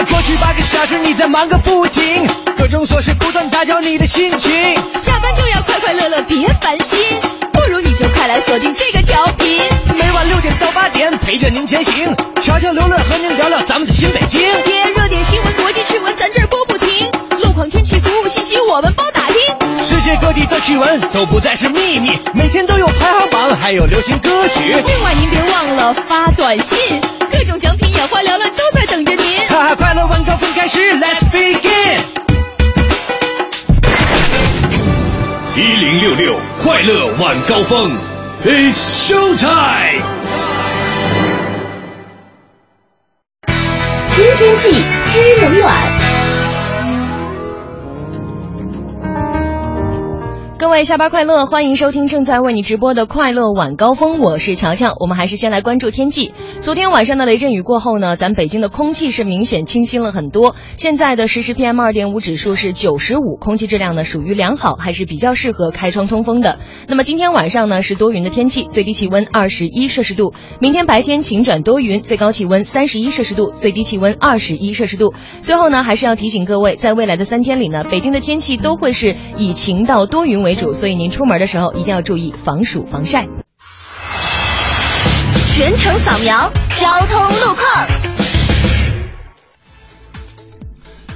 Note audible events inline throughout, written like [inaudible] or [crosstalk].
夜，过去八个小时你在忙个不停，各种琐事不断打搅你的心情。下班就要快快乐乐，别烦心，不如你就快来锁定这个调频，每晚六点到八点陪着您前行，悄悄刘乐和您聊聊咱们的新北京。贴热点新闻、国际趣闻，咱这儿播不停，路况、天气、服务信息我们包打听。世界各地的趣闻都不再是秘密，每天都有排行榜，还有流行歌曲。另外您别忘了发短信，各种奖品眼花缭乱都在等着您。哈哈，快乐晚高峰开始，Let's begin。一零六六快乐晚高峰，It's show time。知天气，知冷暖。各位下班快乐，欢迎收听正在为你直播的快乐晚高峰，我是乔乔。我们还是先来关注天气。昨天晚上的雷阵雨过后呢，咱北京的空气是明显清新了很多。现在的实时 PM 二点五指数是九十五，空气质量呢属于良好，还是比较适合开窗通风的。那么今天晚上呢是多云的天气，最低气温二十一摄氏度。明天白天晴转多云，最高气温三十一摄氏度，最低气温二十一摄氏度。最后呢，还是要提醒各位，在未来的三天里呢，北京的天气都会是以晴到多云为主，所以您出门的时候一定要注意防暑防晒。全程扫描交通路况。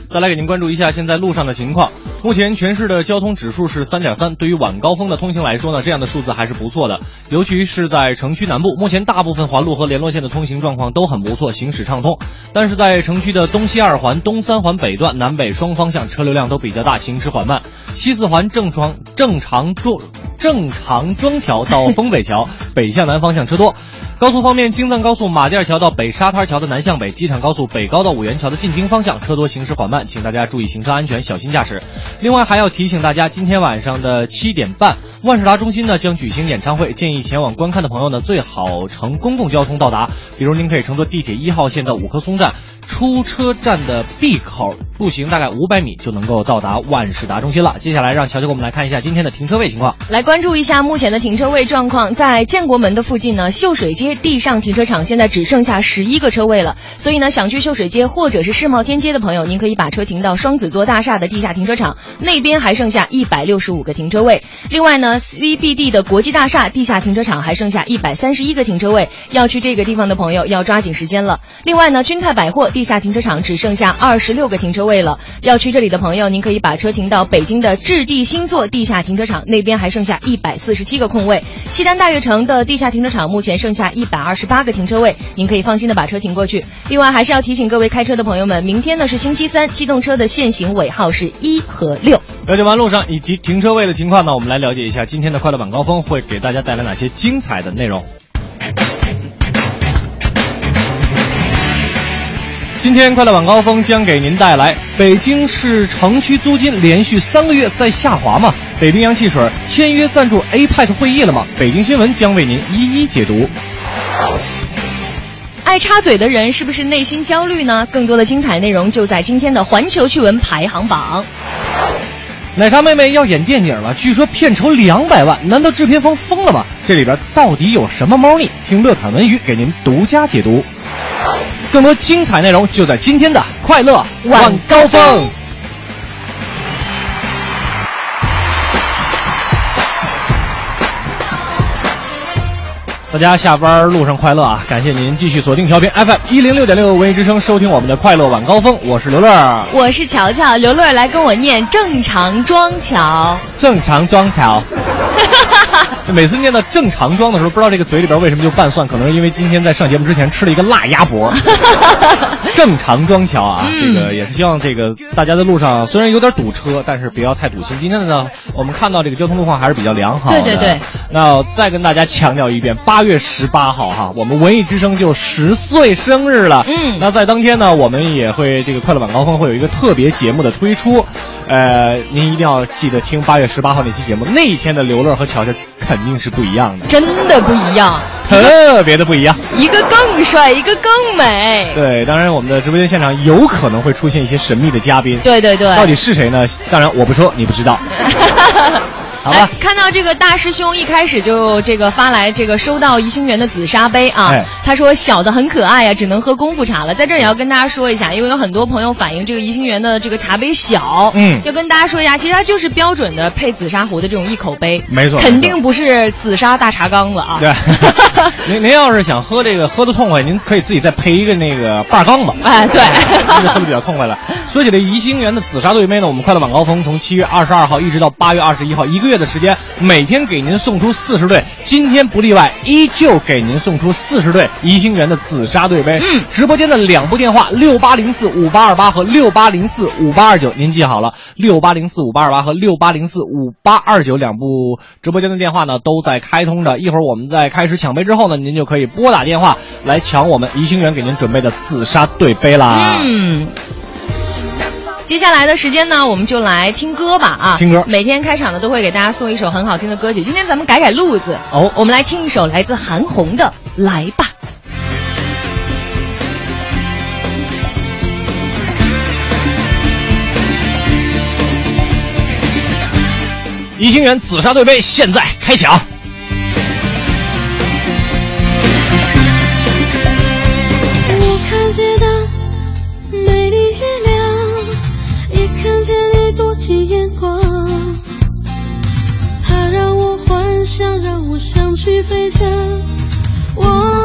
再来给您关注一下现在路上的情况。目前全市的交通指数是三点三，对于晚高峰的通行来说呢，这样的数字还是不错的。尤其是在城区南部，目前大部分环路和联络线的通行状况都很不错，行驶畅通。但是在城区的东西二环、东三环北段南北双方向车流量都比较大，行驶缓慢。西四环正常正常庄正常庄桥到丰北桥北向南方向车多。高速方面，京藏高速马甸桥到北沙滩桥的南向北，机场高速北高到五元桥的进京方向车多，行驶缓慢，请大家注意行车安全，小心驾驶。另外还要提醒大家，今天晚上的七点半，万事达中心呢将举行演唱会，建议前往观看的朋友呢最好乘公共交通到达，比如您可以乘坐地铁一号线到五棵松站。出车站的 B 口，步行大概五百米就能够到达万事达中心了。接下来让乔乔给我们来看一下今天的停车位情况。来关注一下目前的停车位状况，在建国门的附近呢，秀水街地上停车场现在只剩下十一个车位了。所以呢，想去秀水街或者是世贸天街的朋友，您可以把车停到双子座大厦的地下停车场，那边还剩下一百六十五个停车位。另外呢，CBD 的国际大厦地下停车场还剩下一百三十一个停车位，要去这个地方的朋友要抓紧时间了。另外呢，君泰百货。地下停车场只剩下二十六个停车位了，要去这里的朋友，您可以把车停到北京的置地星座地下停车场，那边还剩下一百四十七个空位。西单大悦城的地下停车场目前剩下一百二十八个停车位，您可以放心的把车停过去。另外，还是要提醒各位开车的朋友们，明天呢是星期三，机动车的限行尾号是一和六。了解完路上以及停车位的情况呢，我们来了解一下今天的快乐晚高峰会给大家带来哪些精彩的内容。今天快乐晚高峰将给您带来北京市城区租金连续三个月在下滑吗？北冰洋汽水签约赞助 APEC 会议了吗？北京新闻将为您一一解读。爱插嘴的人是不是内心焦虑呢？更多的精彩内容就在今天的环球趣闻排行榜。奶茶妹妹要演电影了，据说片酬两百万，难道制片方疯了吗？这里边到底有什么猫腻？听乐侃文娱给您独家解读。更多精彩内容就在今天的快乐晚高峰。大家下班路上快乐啊！感谢您继续锁定调频 FM 一零六点六文艺之声，收听我们的快乐晚高峰。我是刘乐，我是乔乔。刘乐来跟我念正常装桥，正常装桥。[laughs] 每次念到正常装的时候，不知道这个嘴里边为什么就拌蒜，可能是因为今天在上节目之前吃了一个辣鸭脖。[laughs] 正常装桥啊，这个也是希望这个大家在路上虽然有点堵车，但是不要太堵心。今天的呢，我们看到这个交通路况还是比较良好的。对对对。那再跟大家强调一遍，八月十八号哈，我们文艺之声就十岁生日了。嗯。那在当天呢，我们也会这个快乐晚高峰会有一个特别节目的推出，呃，您一定要记得听八月十八号那期节目，那一天的刘乐和乔乔肯定是不一样的，真的不一样，特别的不一样，一个更帅，一个更美。对，当然我们的直播间现场有可能会出现一些神秘的嘉宾，对对对，到底是谁呢？当然我不说，你不知道。[laughs] 好吧。哎，看到这个大师兄一开始就这个发来这个收到宜兴园的紫砂杯啊，哎。他说小的很可爱呀、只能喝功夫茶了。在这儿也要跟大家说一下，因为有很多朋友反映这个宜兴园的这个茶杯小，嗯。要跟大家说一下，其实它就是标准的配紫砂壶的这种一口杯，没错肯定不是紫砂大茶缸子啊。对，[laughs] 您您要是想喝这个喝的痛快，您可以自己再配一个那个把缸子，[laughs] 哎对。那 [laughs] 就喝的比较痛快了。说起这宜兴园的紫砂对杯呢，我们快乐晚高峰从七月二十二号一直到八月二十一号，一个月的时间，每天给您送出四十对，今天不例外，依旧给您送出四十对宜兴园的紫砂对杯。嗯，直播间的两部电话六八零四五八二八和六八零四五八二九，您记好了，六八零四五八二八和六八零四五八二九两部直播间的电话呢都在开通着。一会儿我们在开始抢杯之后呢，您就可以拨打电话来抢我们宜兴园给您准备的紫砂对杯啦。嗯。接下来的时间呢，我们就来听歌吧啊！听歌每天开场呢都会给大家送一首很好听的歌曲。今天咱们改改路子哦我们来听一首来自韩红的《来吧》。宜兴园紫砂对杯现在开抢。想，让我想去飞翔，我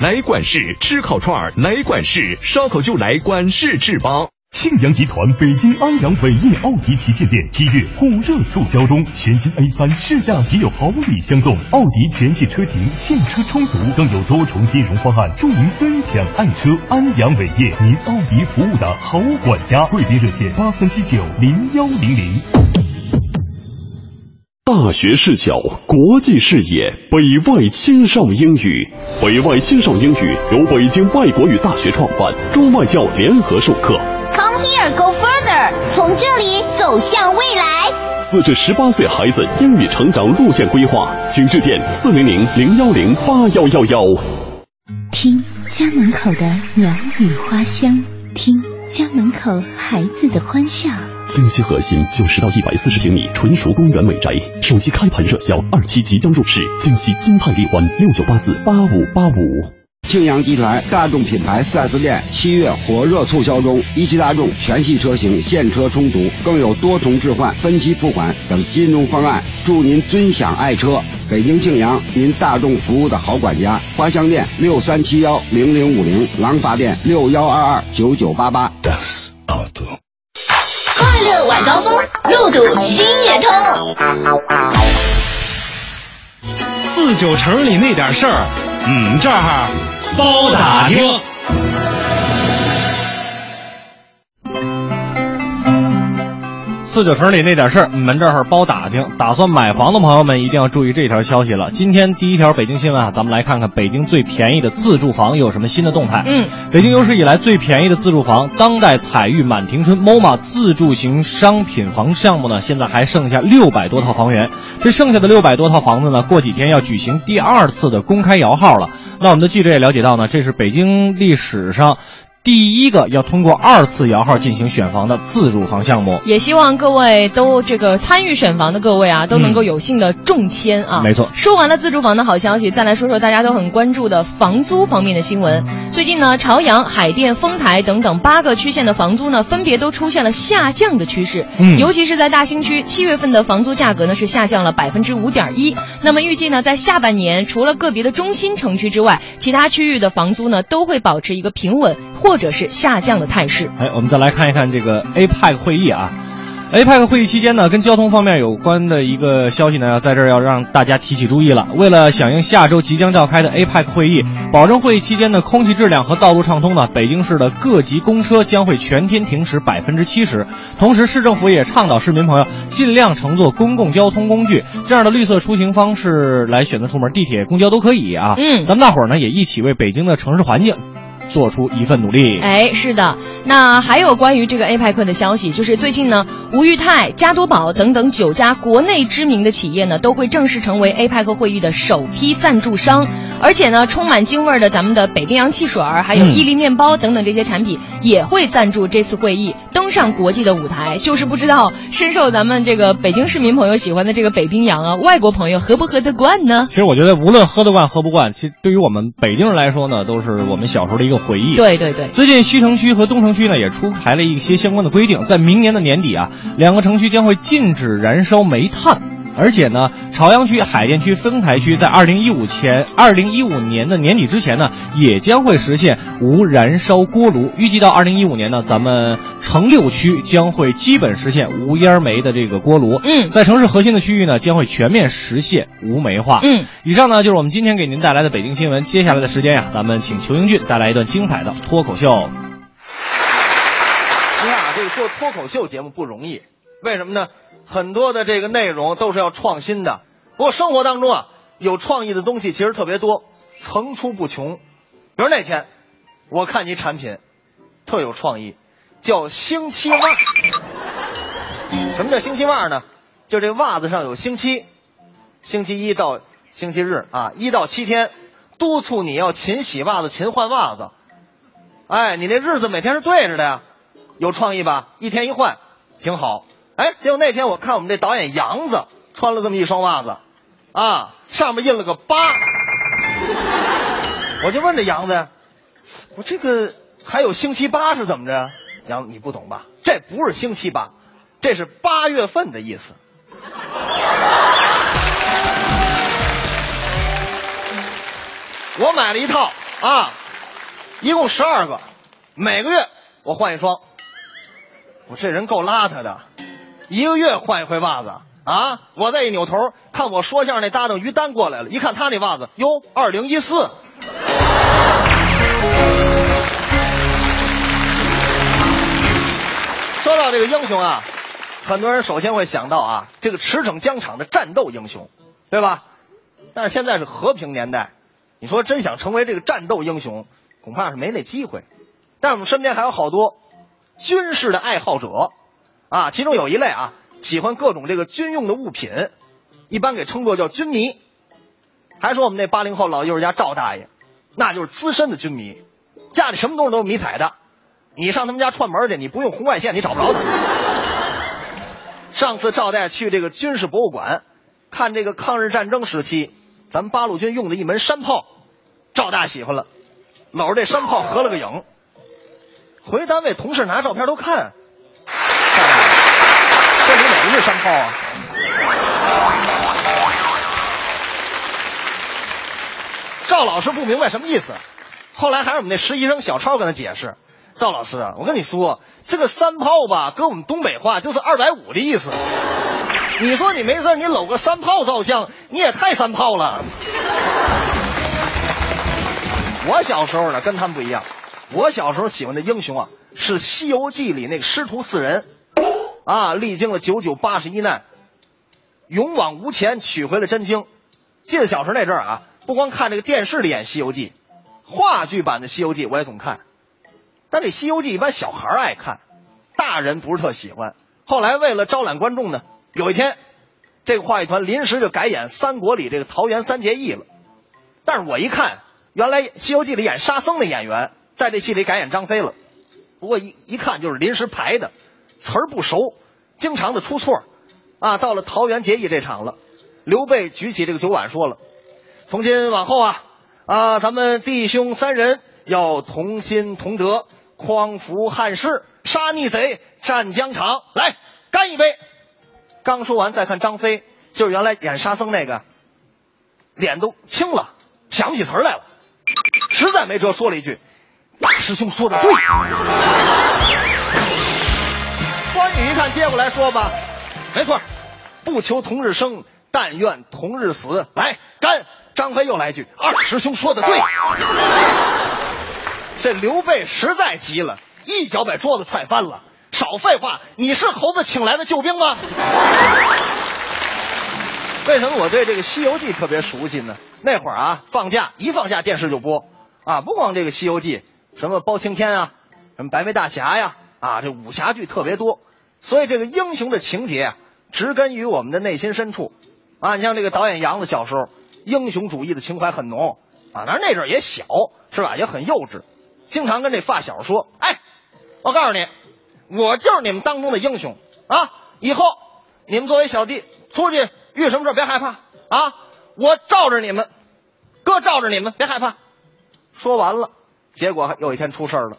来管事，吃烤串儿来管事，烧烤就来管事制吧。庆阳集团北京安阳伟业奥迪旗舰店七月火热促销中，全新 A 三试驾即有好礼相送，奥迪全系车型现车充足，更有多重金融方案助您分享爱车。安阳伟业，您奥迪服务的好管家，贵宾热线八三七九零幺零零。大学视角，国际视野，北外青少英语。北外青少英语由北京外国语大学创办，中外教联合授课。Come here, go further，从这里走向未来。四至十八岁孩子英语成长路线规划，请致电四零零零幺零八幺幺幺。听家门口的鸟语花香，听家门口孩子的欢笑。京西核心九十到一百四十平米纯熟公园美宅，首期开盘热销，二期即将入市。京西金泰丽湾六九八四八五八五。庆阳集团大众品牌 4S 店七月火热促销中，一汽大众全系车型现车充足，更有多重置换、分期付款等金融方案，祝您尊享爱车。北京庆阳，您大众服务的好管家。花乡店六三七幺零零五零，廊坊店六幺二二九九八八。快乐晚高峰，路堵心也通。四九城里那点事儿，嗯，这儿包打听。四九城里那点事儿，你们这儿包打听。打算买房的朋友们一定要注意这条消息了。今天第一条北京新闻啊，咱们来看看北京最便宜的自住房有什么新的动态。嗯，北京有史以来最便宜的自住房，当代彩玉满庭春 MoMA 自住型商品房项目呢，现在还剩下六百多套房源。这剩下的六百多套房子呢，过几天要举行第二次的公开摇号了。那我们的记者也了解到呢，这是北京历史上。第一个要通过二次摇号进行选房的自住房项目，也希望各位都这个参与选房的各位啊，都能够有幸的中签啊。嗯、没错。说完了自住房的好消息，再来说说大家都很关注的房租方面的新闻。最近呢，朝阳、海淀、丰台等等八个区县的房租呢，分别都出现了下降的趋势。嗯，尤其是在大兴区，七月份的房租价格呢是下降了百分之五点一。那么预计呢，在下半年，除了个别的中心城区之外，其他区域的房租呢都会保持一个平稳或者是下降。的态势。哎，我们再来看一看这个 APEC 会议啊。APEC 会议期间呢，跟交通方面有关的一个消息呢，在这儿要让大家提起注意了。为了响应下周即将召开的 APEC 会议，保证会议期间的空气质量和道路畅通呢，北京市的各级公车将会全天停驶百分之七十。同时，市政府也倡导市民朋友尽量乘坐公共交通工具，这样的绿色出行方式来选择出门，地铁、公交都可以啊。嗯，咱们大伙儿呢也一起为北京的城市环境。做出一份努力。哎，是的。那还有关于这个 APEC 的消息，就是最近呢，吴裕泰、加多宝等等九家国内知名的企业呢，都会正式成为 APEC 会议的首批赞助商。而且呢，充满京味儿的咱们的北冰洋汽水儿，还有伊利面包等等这些产品，也会赞助这次会议登上国际的舞台。就是不知道深受咱们这个北京市民朋友喜欢的这个北冰洋啊，外国朋友喝不喝得惯呢？其实我觉得，无论喝得惯喝不惯，其实对于我们北京人来说呢，都是我们小时候的一个回忆。对对对。最近西城区和东城区呢也出台了一些相关的规定，在明年的年底啊，两个城区将会禁止燃烧煤炭。而且呢，朝阳区、海淀区、丰台区在二零一五前、二零一五年的年底之前呢，也将会实现无燃烧锅炉。预计到二零一五年呢，咱们城六区将会基本实现无烟煤的这个锅炉。嗯，在城市核心的区域呢，将会全面实现无煤化。嗯，以上呢就是我们今天给您带来的北京新闻。接下来的时间呀，咱们请裘英俊带来一段精彩的脱口秀。你看啊，这个做脱口秀节目不容易，为什么呢？很多的这个内容都是要创新的。不过生活当中啊，有创意的东西其实特别多，层出不穷。比如那天，我看你产品特有创意，叫星期袜。什么叫星期袜呢？就这袜子上有星期，星期一到星期日啊，一到七天，督促你要勤洗袜子、勤换袜子。哎，你那日子每天是对着的呀，有创意吧？一天一换，挺好。哎，结果那天我看我们这导演杨子穿了这么一双袜子，啊，上面印了个八，我就问这杨子，我这个还有星期八是怎么着？杨你不懂吧？这不是星期八，这是八月份的意思。我买了一套啊，一共十二个，每个月我换一双。我这人够邋遢的，一个月换一回袜子啊！我再一扭头，看我说相声那搭档于丹过来了，一看他那袜子，哟，二零一四。说到这个英雄啊，很多人首先会想到啊，这个驰骋疆场的战斗英雄，对吧？但是现在是和平年代，你说真想成为这个战斗英雄，恐怕是没那机会。但我们身边还有好多军事的爱好者啊，其中有一类啊，喜欢各种这个军用的物品，一般给称作叫军迷。还说我们那八零后老艺术家赵大爷，那就是资深的军迷，家里什么东西都是迷彩的。你上他们家串门去，你不用红外线，你找不着他。上次赵大爷去这个军事博物馆，看这个抗日战争时期咱们八路军用的一门山炮，赵大喜欢了，搂着这山炮合了个影。回单位同事拿照片都看，这里哪个是山炮啊？赵老师不明白什么意思，后来还是我们那实习生小超跟他解释。赵老师，我跟你说，这个山炮吧，搁我们东北话就是二百五的意思。你说你没事你搂个山炮照相，你也太山炮了。我小时候呢，跟他们不一样。我小时候喜欢的英雄啊，是《西游记》里那个师徒四人，啊，历经了九九八十一难，勇往无前，取回了真经。记得小时候那阵儿啊，不光看这个电视里演《西游记》，话剧版的《西游记》我也总看。但这《西游记》一般小孩爱看，大人不是特喜欢。后来为了招揽观众呢，有一天，这个话剧团临时就改演三国里这个桃园三结义了。但是我一看，原来《西游记》里演沙僧的演员在这戏里改演张飞了。不过一一看就是临时排的，词儿不熟，经常的出错。啊，到了桃园结义这场了，刘备举起这个酒碗说了：“从今往后啊，啊，咱们弟兄三人要同心同德。”匡扶汉室，杀逆贼，战疆场，来干一杯！刚说完，再看张飞，就是原来演沙僧那个，脸都青了，想不起词来了，实在没辙，说了一句：“大师兄说的对。”关羽一看，接过来说吧，没错，不求同日生，但愿同日死。来干！张飞又来一句：“二师兄说的对。”这刘备实在急了，一脚把桌子踹翻了。少废话，你是猴子请来的救兵吗？为什么我对这个《西游记》特别熟悉呢？那会儿啊，放假一放假电视就播啊，不光这个《西游记》，什么包青天啊，什么白眉大侠呀，啊，啊这武侠剧特别多。所以这个英雄的情节啊，植根于我们的内心深处啊。你像这个导演杨子小时候，英雄主义的情怀很浓啊，当然那阵儿也小，是吧？也很幼稚。经常跟这发小说：“哎，我告诉你，我就是你们当中的英雄啊！以后你们作为小弟出去遇什么事别害怕啊！我罩着你们，哥罩着你们，别害怕。”说完了，结果有一天出事了。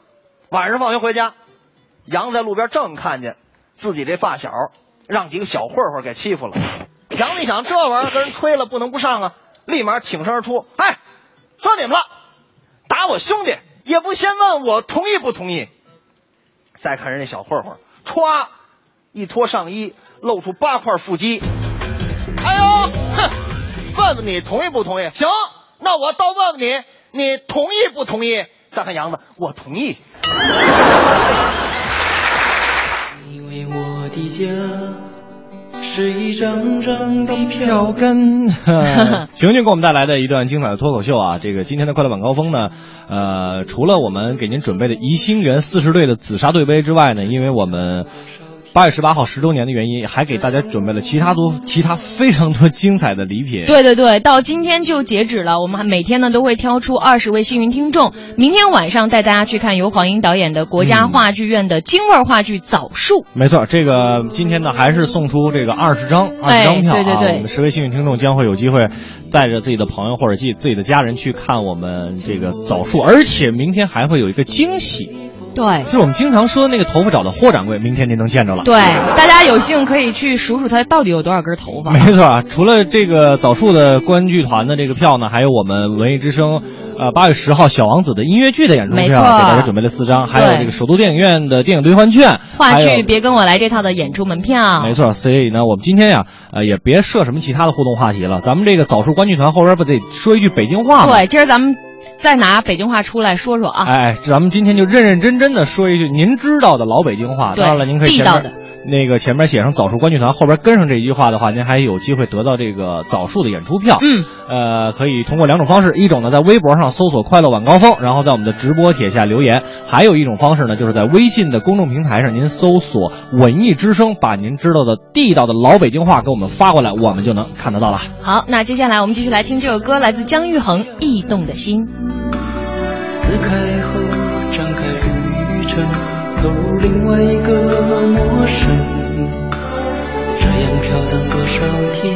晚上放学回家，杨在路边正看见自己这发小让几个小混混给欺负了。杨一想，这玩意儿跟人吹了，不能不上啊！立马挺身而出：“哎，说你们了，打我兄弟！”也不先问我同意不同意。再看人家小混混，歘，一脱上衣，露出八块腹肌。哎呦，哼！问问你同意不同意？行，那我倒问问你，你同意不同意？再看杨子，我同意。是一张张的票根。[laughs] 熊熊给我们带来的一段精彩的脱口秀啊！这个今天的快乐晚高峰呢，呃，除了我们给您准备的宜兴人四十队的紫砂队杯之外呢，因为我们。八月十八号十周年的原因，还给大家准备了其他多、其他非常多精彩的礼品。对对对，到今天就截止了。我们还每天呢都会挑出二十位幸运听众，明天晚上带大家去看由黄英导演的国家话剧院的京味话剧《枣树》。没错，这个今天呢还是送出这个二十张二十张票啊！对对对，我们十位幸运听众将会有机会带着自己的朋友或者自己自己的家人去看我们这个《枣树》，而且明天还会有一个惊喜。对，就是我们经常说的那个头发找的霍掌柜，明天您能见着了。对，大家有幸可以去数数他到底有多少根头发。没错啊，除了这个枣树的观剧团的这个票呢，还有我们文艺之声，呃，八月十号《小王子》的音乐剧的演出票，给大家准备了四张，还有这个首都电影院的电影兑换券，话剧别跟我来这套的演出门票。没错，所以呢，我们今天呀，呃，也别设什么其他的互动话题了，咱们这个枣树观剧团后边不得说一句北京话吗？对，今儿咱们再拿北京话出来说说啊。哎，咱们今天就认认真真的说一句您知道的老北京话。当然了，您可以地道的那个前面写上枣树观剧团，后边跟上这一句话的话，您还有机会得到这个枣树的演出票。嗯，呃，可以通过两种方式，一种呢在微博上搜索“快乐晚高峰”，然后在我们的直播帖下留言；还有一种方式呢，就是在微信的公众平台上，您搜索“文艺之声”，把您知道的地道的老北京话给我们发过来，我们就能看得到了。好，那接下来我们继续来听这首歌，来自姜育恒《异动的心》。撕开后张开旅程，投入另外一个陌生。这样飘荡多少天，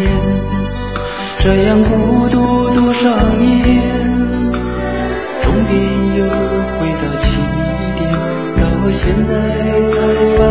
这样孤独多少年，终点又回到起点，到现在才发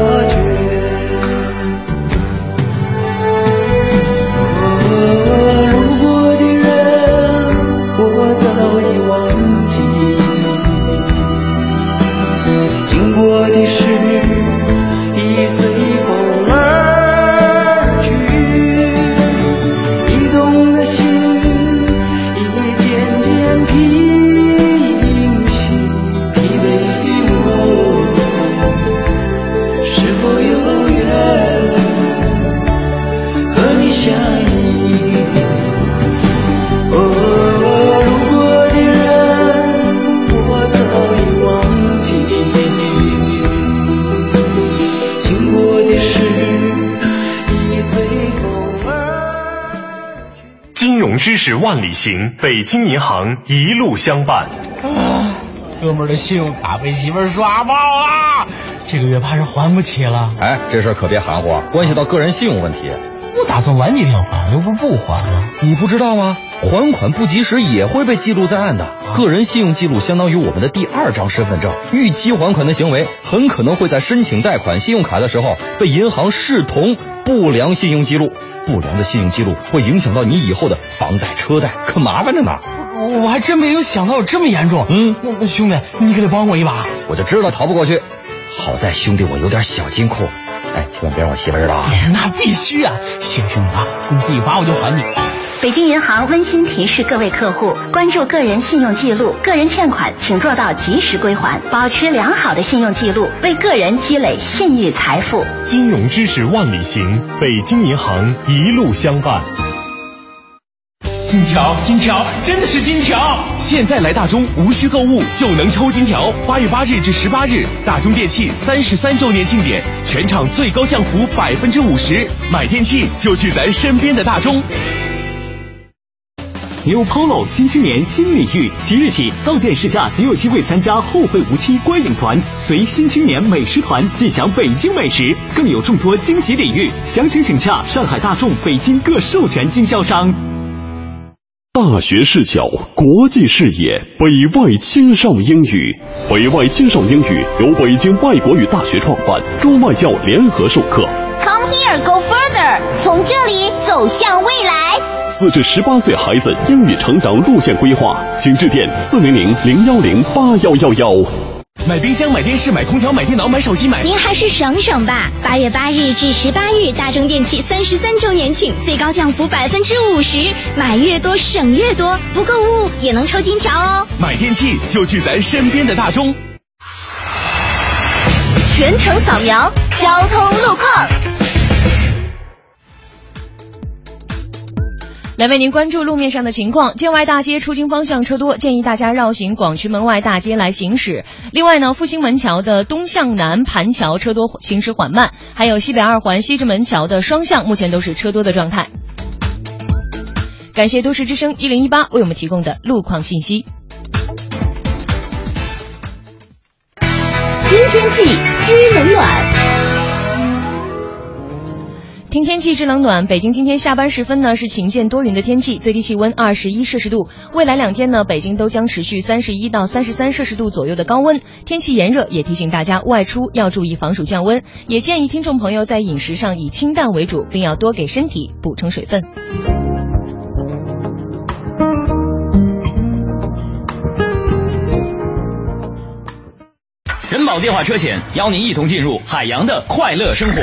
识万里行，北京银行一路相伴。啊，哥们儿的信用卡被媳妇儿刷爆了，这个月怕是还不起了。哎，这事儿可别含糊，关系到个人信用问题。我打算晚几天还，又不是不还了。你不知道吗？还款不及时也会被记录在案的。个人信用记录相当于我们的第二张身份证，逾期还款的行为很可能会在申请贷款信用卡的时候被银行视同不良信用记录。不良的信用记录会影响到你以后的房贷、车贷，可麻烦着呢。我还真没有想到有这么严重。嗯，那那兄弟，你可得帮我一把。我就知道逃不过去。好在兄弟我有点小金库，哎，千万别让我媳妇知道啊。那必须啊！谢谢兄弟啊，工资一发我就还你。北京银行温馨提示各位客户：关注个人信用记录，个人欠款请做到及时归还，保持良好的信用记录，为个人积累信誉财富。金融知识万里行，北京银行一路相伴。金条，金条，真的是金条！现在来大中无需购物就能抽金条。八月八日至十八日，大中电器三十三周年庆典，全场最高降幅百分之五十，买电器就去咱身边的大中。New Polo 新青年新领域，即日起到店试驾即有机会参加后会无期观影团，随新青年美食团尽享北京美食，更有众多惊喜礼遇。详情请洽上海大众北京各授权经销商。大学视角，国际视野，北外青少英语。北外青少英语由北京外国语大学创办，中外教联合授课。Come here, go further，从这里走向未来。四至十八岁孩子英语成长路线规划，请致电四零零零幺零八幺幺幺。买冰箱、买电视、买空调、买电脑、买手机、买……您还是省省吧。八月八日至十八日，大中电器三十三周年庆，最高降幅百分之五十，买越多省越多，不购物也能抽金条哦。买电器就去咱身边的大中。全程扫描交通路况。来为您关注路面上的情况，建外大街出京方向车多，建议大家绕行广渠门外大街来行驶。另外呢，复兴门桥的东向南盘桥车多，行驶缓慢，还有西北二环西直门桥的双向目前都是车多的状态。感谢都市之声一零一八为我们提供的路况信息。知天气知冷暖。听天气知冷暖，北京今天下班时分呢是晴间多云的天气，最低气温二十一摄氏度。未来两天呢，北京都将持续三十一到三十三摄氏度左右的高温，天气炎热，也提醒大家外出要注意防暑降温，也建议听众朋友在饮食上以清淡为主，并要多给身体补充水分。人保电话车险邀您一同进入海洋的快乐生活。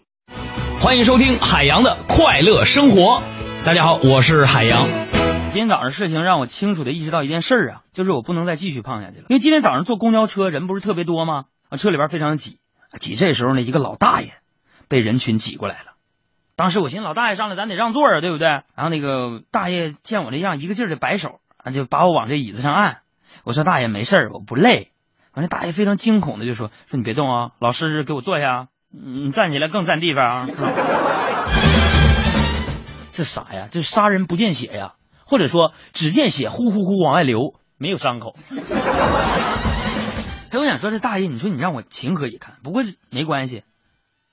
欢迎收听海洋的快乐生活。大家好，我是海洋。今天早上事情让我清楚的意识到一件事儿啊，就是我不能再继续胖下去了。因为今天早上坐公交车人不是特别多吗？啊，车里边非常挤，挤这时候呢，一个老大爷被人群挤过来了。当时我寻思老大爷上来咱得让座啊，对不对？然后那个大爷见我这样，一个劲儿的摆手，啊，就把我往这椅子上按。我说大爷没事儿，我不累。完了，大爷非常惊恐的就说说你别动啊，老师给我坐下。你站起来更占地方啊！[laughs] 这啥呀？这杀人不见血呀，或者说只见血呼呼呼往外流，没有伤口。[laughs] 哎，我想说这大爷，你说你让我情何以堪？不过没关系，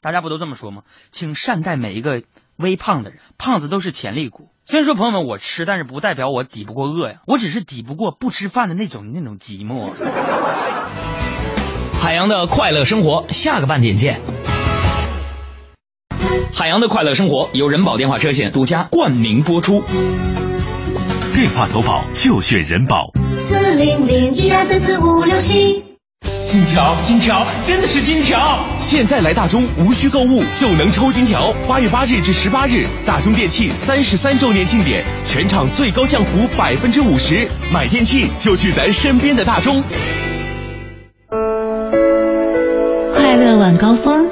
大家不都这么说吗？请善待每一个微胖的人，胖子都是潜力股。虽然说朋友们我吃，但是不代表我抵不过饿呀，我只是抵不过不吃饭的那种那种寂寞。[laughs] 海洋的快乐生活，下个半点见。海洋的快乐生活由人保电话车险独家冠名播出。电话投保就选人保。四零零一二三四五六七。金条，金条，真的是金条！现在来大中无需购物就能抽金条。八月八日至十八日，大中电器三十三周年庆典，全场最高降幅百分之五十，买电器就去咱身边的大中。快乐晚高峰，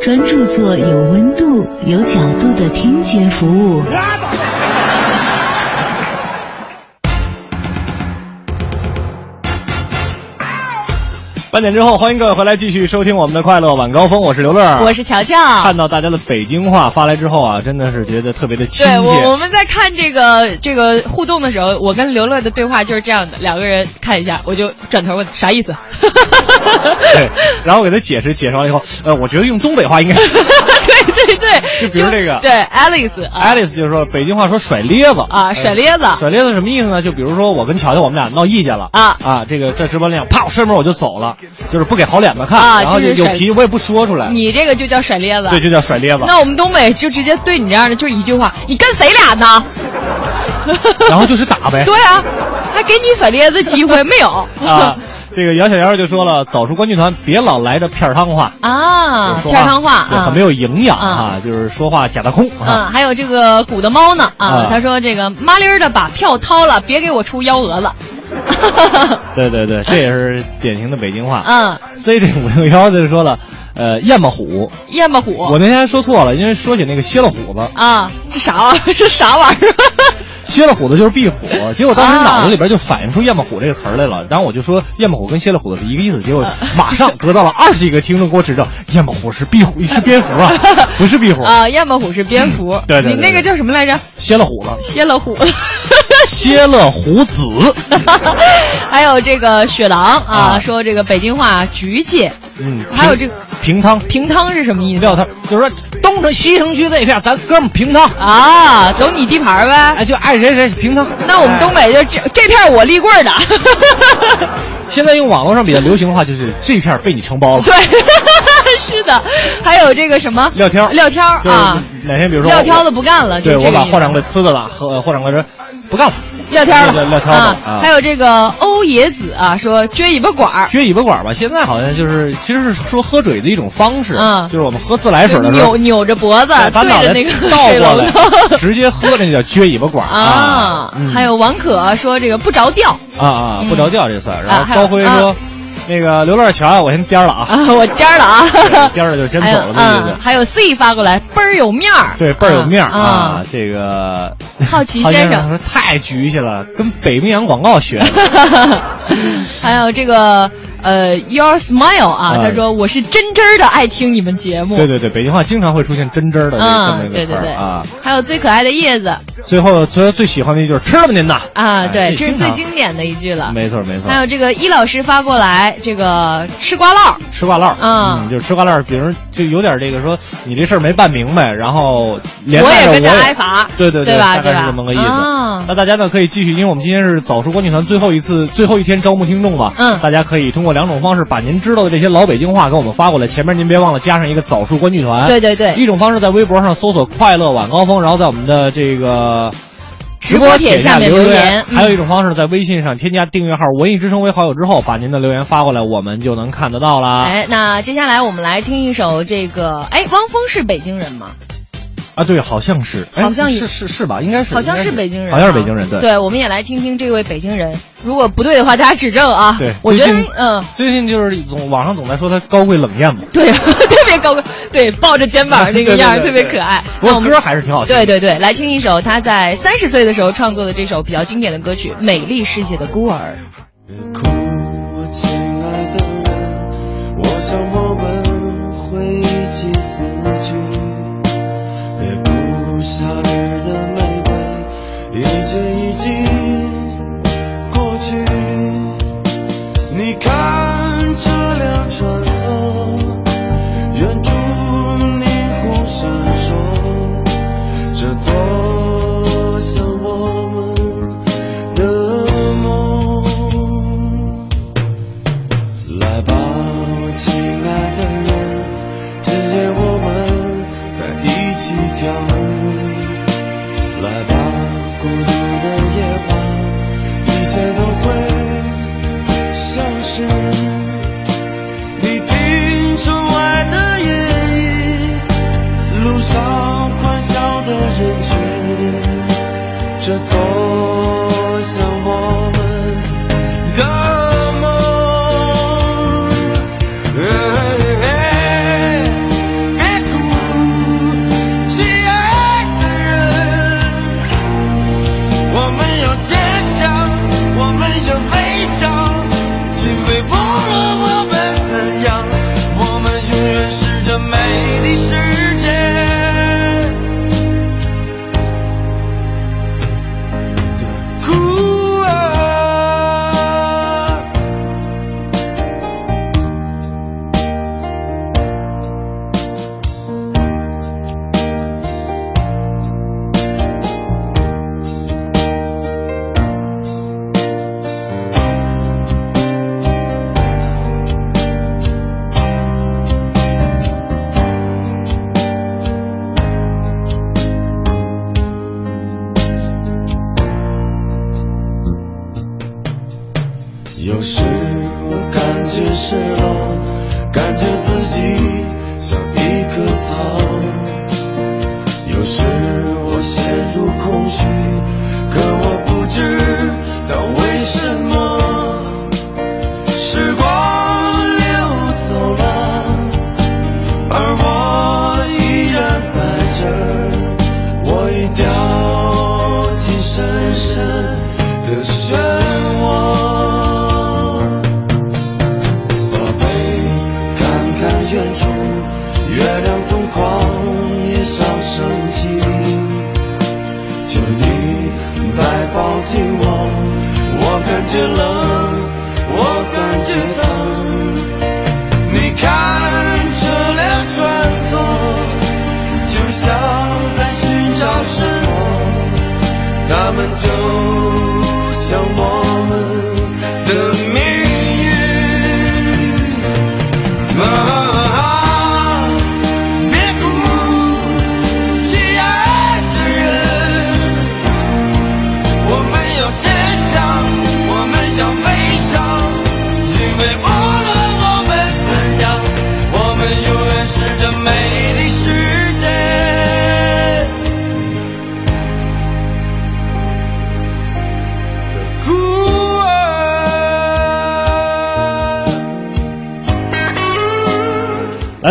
专注做有温度、有角度的听觉服务。半点之后，欢迎各位回来继续收听我们的快乐晚高峰，我是刘乐，我是乔乔。看到大家的北京话发来之后啊，真的是觉得特别的亲切。对我我们在看这个这个互动的时候，我跟刘乐的对话就是这样的，两个人看一下，我就转头问啥意思。[laughs] 对，然后给他解释，解释完了以后，呃，我觉得用东北话应该是。[laughs] 对对对，就比如这个，对，Alice，Alice 就是说北京话说甩咧子啊，甩咧子，甩咧子什么意思呢？就比如说我跟乔乔我们俩闹意见了啊啊，这个在直播间啪，我摔门我就走了，就是不给好脸子看啊，然后有脾气我也不说出来。你这个就叫甩咧子，对，就叫甩咧子。那我们东北就直接对你这样的就一句话，你跟谁俩呢？[laughs] 然后就是打呗。[laughs] 对啊，还给你甩咧子机会没有？啊。这个姚小妖就说了，早出观剧团，别老来这片儿汤话啊，片儿汤话啊，很没有营养啊，就是说话假大空啊。还有这个鼓的猫呢啊，他说这个麻利儿的把票掏了，别给我出幺蛾子。[laughs] 对对对，这也是典型的北京话。嗯，C 这五六幺就说了，呃，燕巴虎，燕巴虎，我那天说错了，因为说起那个蝎了虎子啊，这啥玩意儿？这啥玩意儿？蝎了虎子就是壁虎，结果当时脑子里边就反映出燕巴虎这个词儿来了，然后我就说燕巴虎跟蝎了虎子是一个意思，结果马上得到了二十几个听众给我指正，燕巴虎是壁虎，是蝙蝠啊，[laughs] 不是壁虎啊，燕巴虎是蝙蝠，对对，你那个叫什么来着？蝎了虎子，蝎了虎，[laughs] 蝎了虎子，[laughs] 还有这个雪狼啊，说这个北京话局气，嗯，还有这个平汤，平汤是什么意思？撂汤，就是说东城西城区这一片，咱哥们平汤啊，走你地盘呗，哎，就爱谁谁平汤。那我们东北就这这片我立棍的。[laughs] 现在用网络上比较流行的话，就是这片被你承包了。对，[laughs] 是的，还有这个什么撂挑，撂挑啊，哪天比如说撂挑子不干了，对我把霍掌柜呲的了，和霍掌柜说不干了。撂挑了，撂挑啊啊！还有这个欧野子啊，说撅尾巴管儿，撅尾巴管儿吧。现在好像就是其实是说喝水的一种方式，嗯，就是我们喝自来水的时候扭扭着脖子把脑袋对着那个倒过来头，直接喝，那叫撅尾巴管儿啊。还有王可说这个不着调啊啊，不着调这算。然啊还有后高辉说啊那个刘乐乔，我先颠了啊，啊，我颠儿了啊，颠了就先走了，对对对嗯，。还有 C 发过来，倍儿有面儿，对，倍儿有面儿啊啊！这个好奇郝 [laughs] 先生说太局气了，跟北冰洋广告学的。[laughs] 还有这个呃，Your Smile 啊，啊。他说我是真真的爱听你们节目，对对对，北京话经常会出现真真的这个词对对对儿啊。还有最可爱的叶子。最后，最后最喜欢的一句是吃了吗您呐？啊，哎对，这是最经典的一句了。没错没错。还有这个伊老师发过来，这个吃瓜烙，吃瓜烙，嗯。嗯，就是吃瓜烙，比如就有点这个说你这事儿没办明白，然后连带着我也跟着挨罚。对对对吧？大概对吧？是这么个意思。啊那大家呢可以继续，因为我们今天是早熟国际团最后一次、最后一天招募听众嘛，嗯，大家可以通过两种方式把您知道的这些老北京话给我们发过来，前面您别忘了加上一个早熟观剧团。对对对一种方式在微博上搜索“快乐晚高峰”，然后在我们的这个。直播帖帖下面留留言嗯还有一种方式，在微信上添加订阅号“文艺之声”为好友之后，把您的留言发过来，我们就能看得到啦。哎，那接下来我们来听一首这个，哎，汪峰是北京人吗？啊，对，好像是，哎好像是是是吧？应该是，好像是北京人啊，好像是北京人，对。对，我们也来听听这位北京人，如果不对的话，大家指正啊。对，我觉得，嗯，最近就是总网上总在说他高贵冷艳嘛，对，[laughs] 特别高贵，对，抱着肩膀 [laughs] 那个样特别可爱。不过我们歌还是挺好听对对对，来听一首他在三十岁的时候创作的这首比较经典的歌曲《美丽世界的孤儿》。孤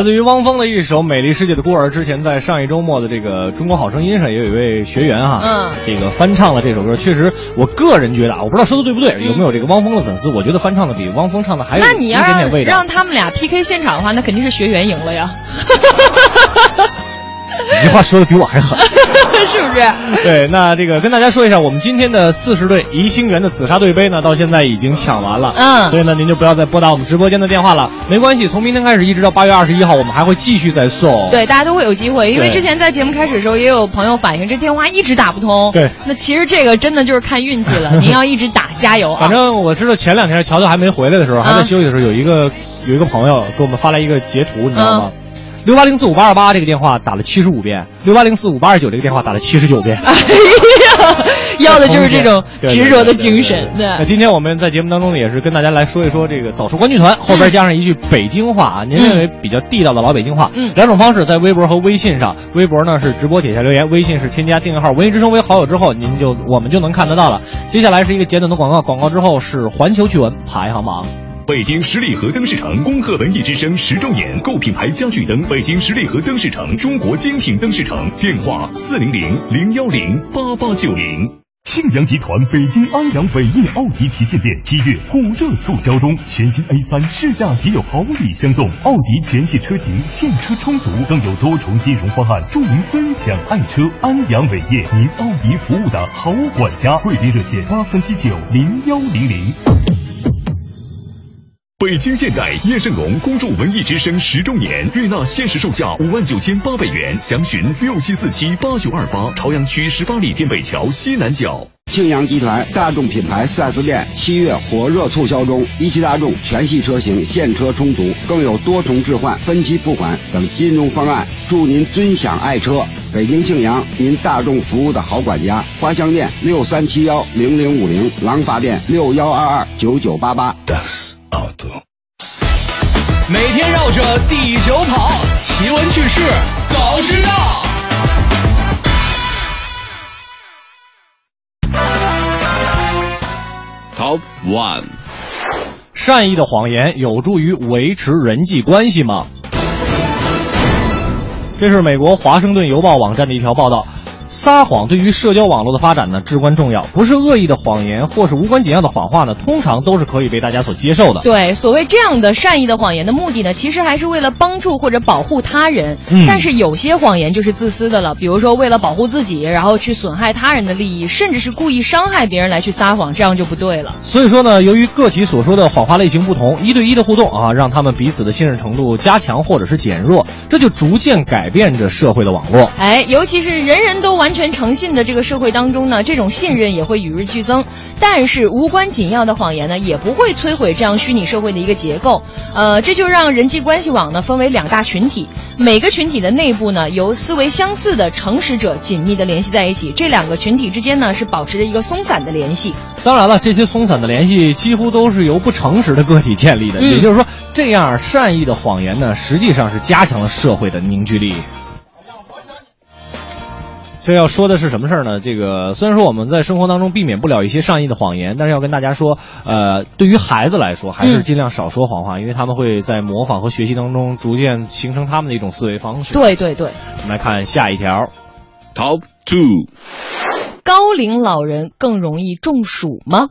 自于汪峰的一首《美丽世界的孤儿》，之前在上一周末的这个《中国好声音》上也有一位学员哈，嗯，这个翻唱了这首歌。确实，我个人觉得啊，我不知道说的对不对，有没有这个汪峰的粉丝？我觉得翻唱的比汪峰唱的还有那你一要让点点味道。让他们俩 PK 现场的话，那肯定是学员赢了呀，你这话说的比我还狠。[laughs] 是？[laughs] 对，那这个跟大家说一下，我们今天的四十队宜兴园的紫砂对杯呢，到现在已经抢完了。嗯所以呢，您就不要再拨打我们直播间的电话了，没关系，从明天开始一直到八月二十一号，我们还会继续再送。对，大家都会有机会，因为之前在节目开始的时候，也有朋友反映这电话一直打不通。对，那其实这个真的就是看运气了，[laughs] 您要一直打，加油啊！反正我知道前两天乔乔还没回来的时候，还在休息的时候，有一个有一个朋友给我们发来一个截图，你知道吗？六八零四五八二八这个电话打了七十五遍，六八零四五八二九这个电话打了七十九遍。哎呀，要的就是这种执着的精神。对，那今天我们在节目当中呢，也是跟大家来说一说这个早熟观剧团，后边加上一句北京话啊，您认为比较地道的老北京话。嗯两种方式在微博和微信上，微博呢是直播底下留言，微信是添加订阅号“文艺之声”为好友之后，您就我们就能看得到了。接下来是一个简短的广告，广告之后是环球趣闻排行榜。北京十里河灯饰城恭贺文艺之声十周年，购品牌家具灯，北京十里河灯饰城，中国精品灯饰城，电话四零零零幺零八八九零。庆阳集团北京安阳伟业奥迪旗舰店七月火热促销中，全新 A 三试驾即有好礼相送，奥迪全系车型现车充足，更有多重金融方案，祝您分享爱车。安阳伟业，您奥迪服务的好管家，贵宾热线八三七九零幺零零。北京现代叶盛龙恭祝文艺之声十周年，瑞纳限时售价五万九千八百元，详询六七四七八九二八，朝阳区十八里店北桥西南角。庆阳集团大众品牌 4S 店七月火热促销中，一汽大众全系车型现车充足，更有多重置换、分期付款等金融方案，祝您尊享爱车。北京庆阳，您大众服务的好管家。花乡店六三七幺零零五零，廊坊店六幺二二九九八八。每天绕着地球跑，奇闻趣事早知道。Top One，善意的谎言有助于维持人际关系吗？这是美国华盛顿邮报网站的一条报道。撒谎对于社交网络的发展呢至关重要，不是恶意的谎言或是无关紧要的谎话呢，通常都是可以被大家所接受的。对，所谓这样的善意的谎言的目的呢，其实还是为了帮助或者保护他人。嗯但是有些谎言就是自私的了，比如说为了保护自己，然后去损害他人的利益，甚至是故意伤害别人来去撒谎，这样就不对了。所以说呢，由于个体所说的谎话类型不同，一对一的互动啊，让他们彼此的信任程度加强或者是减弱，这就逐渐改变着社会的网络。哎，尤其是人人都完全诚信的这个社会当中呢，这种信任也会与日俱增。但是无关紧要的谎言呢，也不会摧毁这样虚拟社会的一个结构。呃，这就让人际关系网呢分为两大群体，每个群体的内部呢由思维相似的诚实者紧密的联系在一起，这两个群体之间呢是保持着一个松散的联系。当然了，这些松散的联系几乎都是由不诚实的个体建立的，嗯也就是说，这样善意的谎言呢，实际上是加强了社会的凝聚力。这要说的是什么事儿呢？这个虽然说我们在生活当中避免不了一些善意的谎言，但是要跟大家说，呃，对于孩子来说，还是嗯尽量少说谎话，因为他们会在模仿和学习当中逐渐形成他们的一种思维方式。对对对，我们来看下一条。Top Two，高龄老人更容易中暑吗？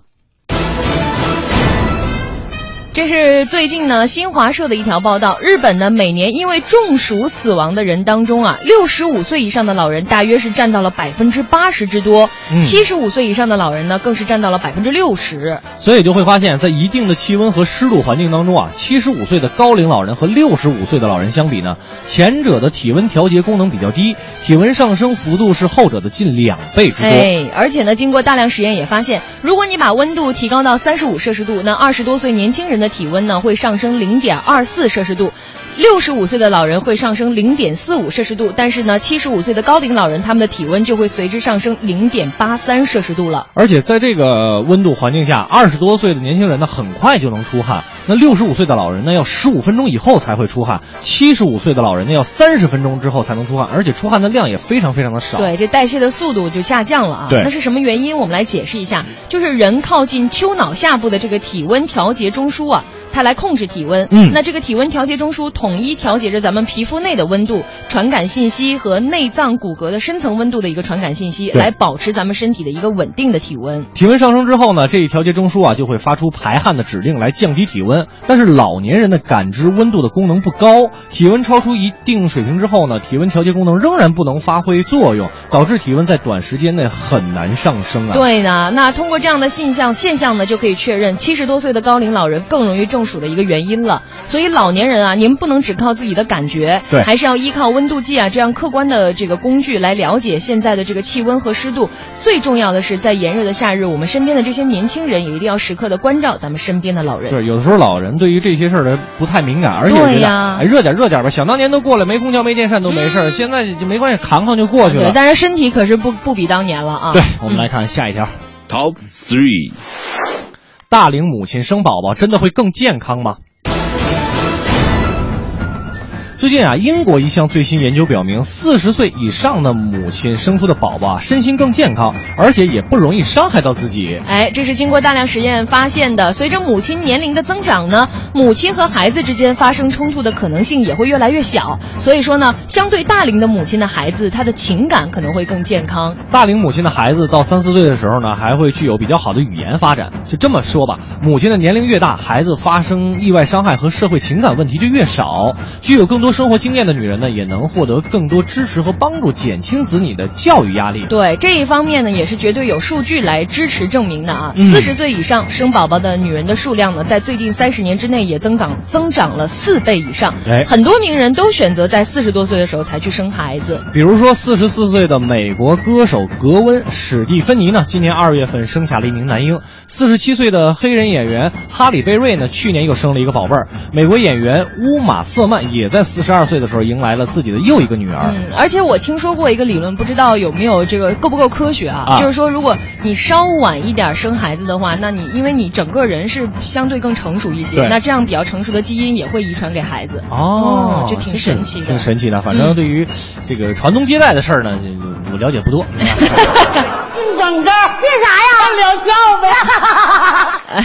这是最近呢新华社的一条报道，日本呢每年因为中暑死亡的人当中啊，六十五岁以上的老人大约是占到了百分之八十之多，嗯七十五岁以上的老人呢更是占到了百分之六十。所以就会发现，在一定的气温和湿度环境当中啊，七十五岁的高龄老人和六十五岁的老人相比呢，前者的体温调节功能比较低，体温上升幅度是后者的近两倍之多。哎，而且呢，经过大量实验也发现，如果你把温度提高到三十五摄氏度，那二十多岁年轻人的体温呢会上升零点二四摄氏度。六十五岁的老人会上升零点四五摄氏度，但是呢，七十五岁的高龄老人他们的体温就会随之上升零点八三摄氏度了。而且在这个温度环境下，二十多岁的年轻人呢很快就能出汗，那六十五岁的老人呢要十五分钟以后才会出汗，七十五岁的老人呢要三十分钟之后才能出汗，而且出汗的量也非常非常的少。对，这代谢的速度就下降了啊。对那是什么原因？我们来解释一下，就是人靠近丘脑下部的这个体温调节中枢啊，它来控制体温。嗯那这个体温调节中枢统一调节着咱们皮肤内的温度、传感信息和内脏骨骼的深层温度的一个传感信息，来保持咱们身体的一个稳定的体温。体温上升之后呢，这一调节中枢啊就会发出排汗的指令来降低体温。但是老年人的感知温度的功能不高，体温超出一定水平之后呢，体温调节功能仍然不能发挥作用，导致体温在短时间内很难上升啊。对呢，那通过这样的现象现象呢，就可以确认七十多岁的高龄老人更容易中暑的一个原因了。所以老年人啊，您不能只靠自己的感觉，对还是要依靠温度计啊这样客观的这个工具来了解现在的这个气温和湿度。最重要的是，在炎热的夏日，我们身边的这些年轻人也一定要时刻的关照咱们身边的老人。对，有的时候老人对于这些事儿呢不太敏感，而且觉得对呀哎热点热点吧，想当年都过了，没空调没电扇都没事儿、现在就没关系，扛扛就过去了对，了。但是身体可是不不比当年了啊。对，我们来看下一条。Top three，大龄母亲生宝宝真的会更健康吗？最近啊，英国一项最新研究表明，四十岁以上的母亲生出的宝宝啊，身心更健康，而且也不容易伤害到自己。哎，这是经过大量实验发现的。随着母亲年龄的增长呢，母亲和孩子之间发生冲突的可能性也会越来越小。所以说呢，相对大龄的母亲的孩子，他的情感可能会更健康。大龄母亲的孩子到三四岁的时候呢，还会具有比较好的语言发展。就这么说吧，母亲的年龄越大，孩子发生意外伤害和社会情感问题就越少。具有更多生活经验的女人呢，也能获得更多支持和帮助，减轻子女的教育压力。对这一方面呢，也是绝对有数据来支持证明的啊。嗯四十岁以上生宝宝的女人的数量呢，在最近三十年之内也增长增长了四倍以上。哎很多名人都选择在四十多岁的时候才去生孩子。比如说，四十四岁的美国歌手格温·史蒂芬妮呢，今年二月份生下了一名男婴；四十七岁的黑人演员哈里·贝瑞呢，去年又生了一个宝贝儿。美国演员乌玛·瑟曼也在四十二岁的时候迎来了自己的又一个女儿。嗯，而且我听说过一个理论，不知道有没有这个够不够科学啊？啊就是说，如果你稍晚一点生孩子的话，那你因为你整个人是相对更成熟一些，那这样比较成熟的基因也会遗传给孩子。哦，就挺神奇的。挺神奇的。反正对于这个传宗接代的事儿呢，我了解不多。信广告，信啥呀？[laughs] 聊笑呗。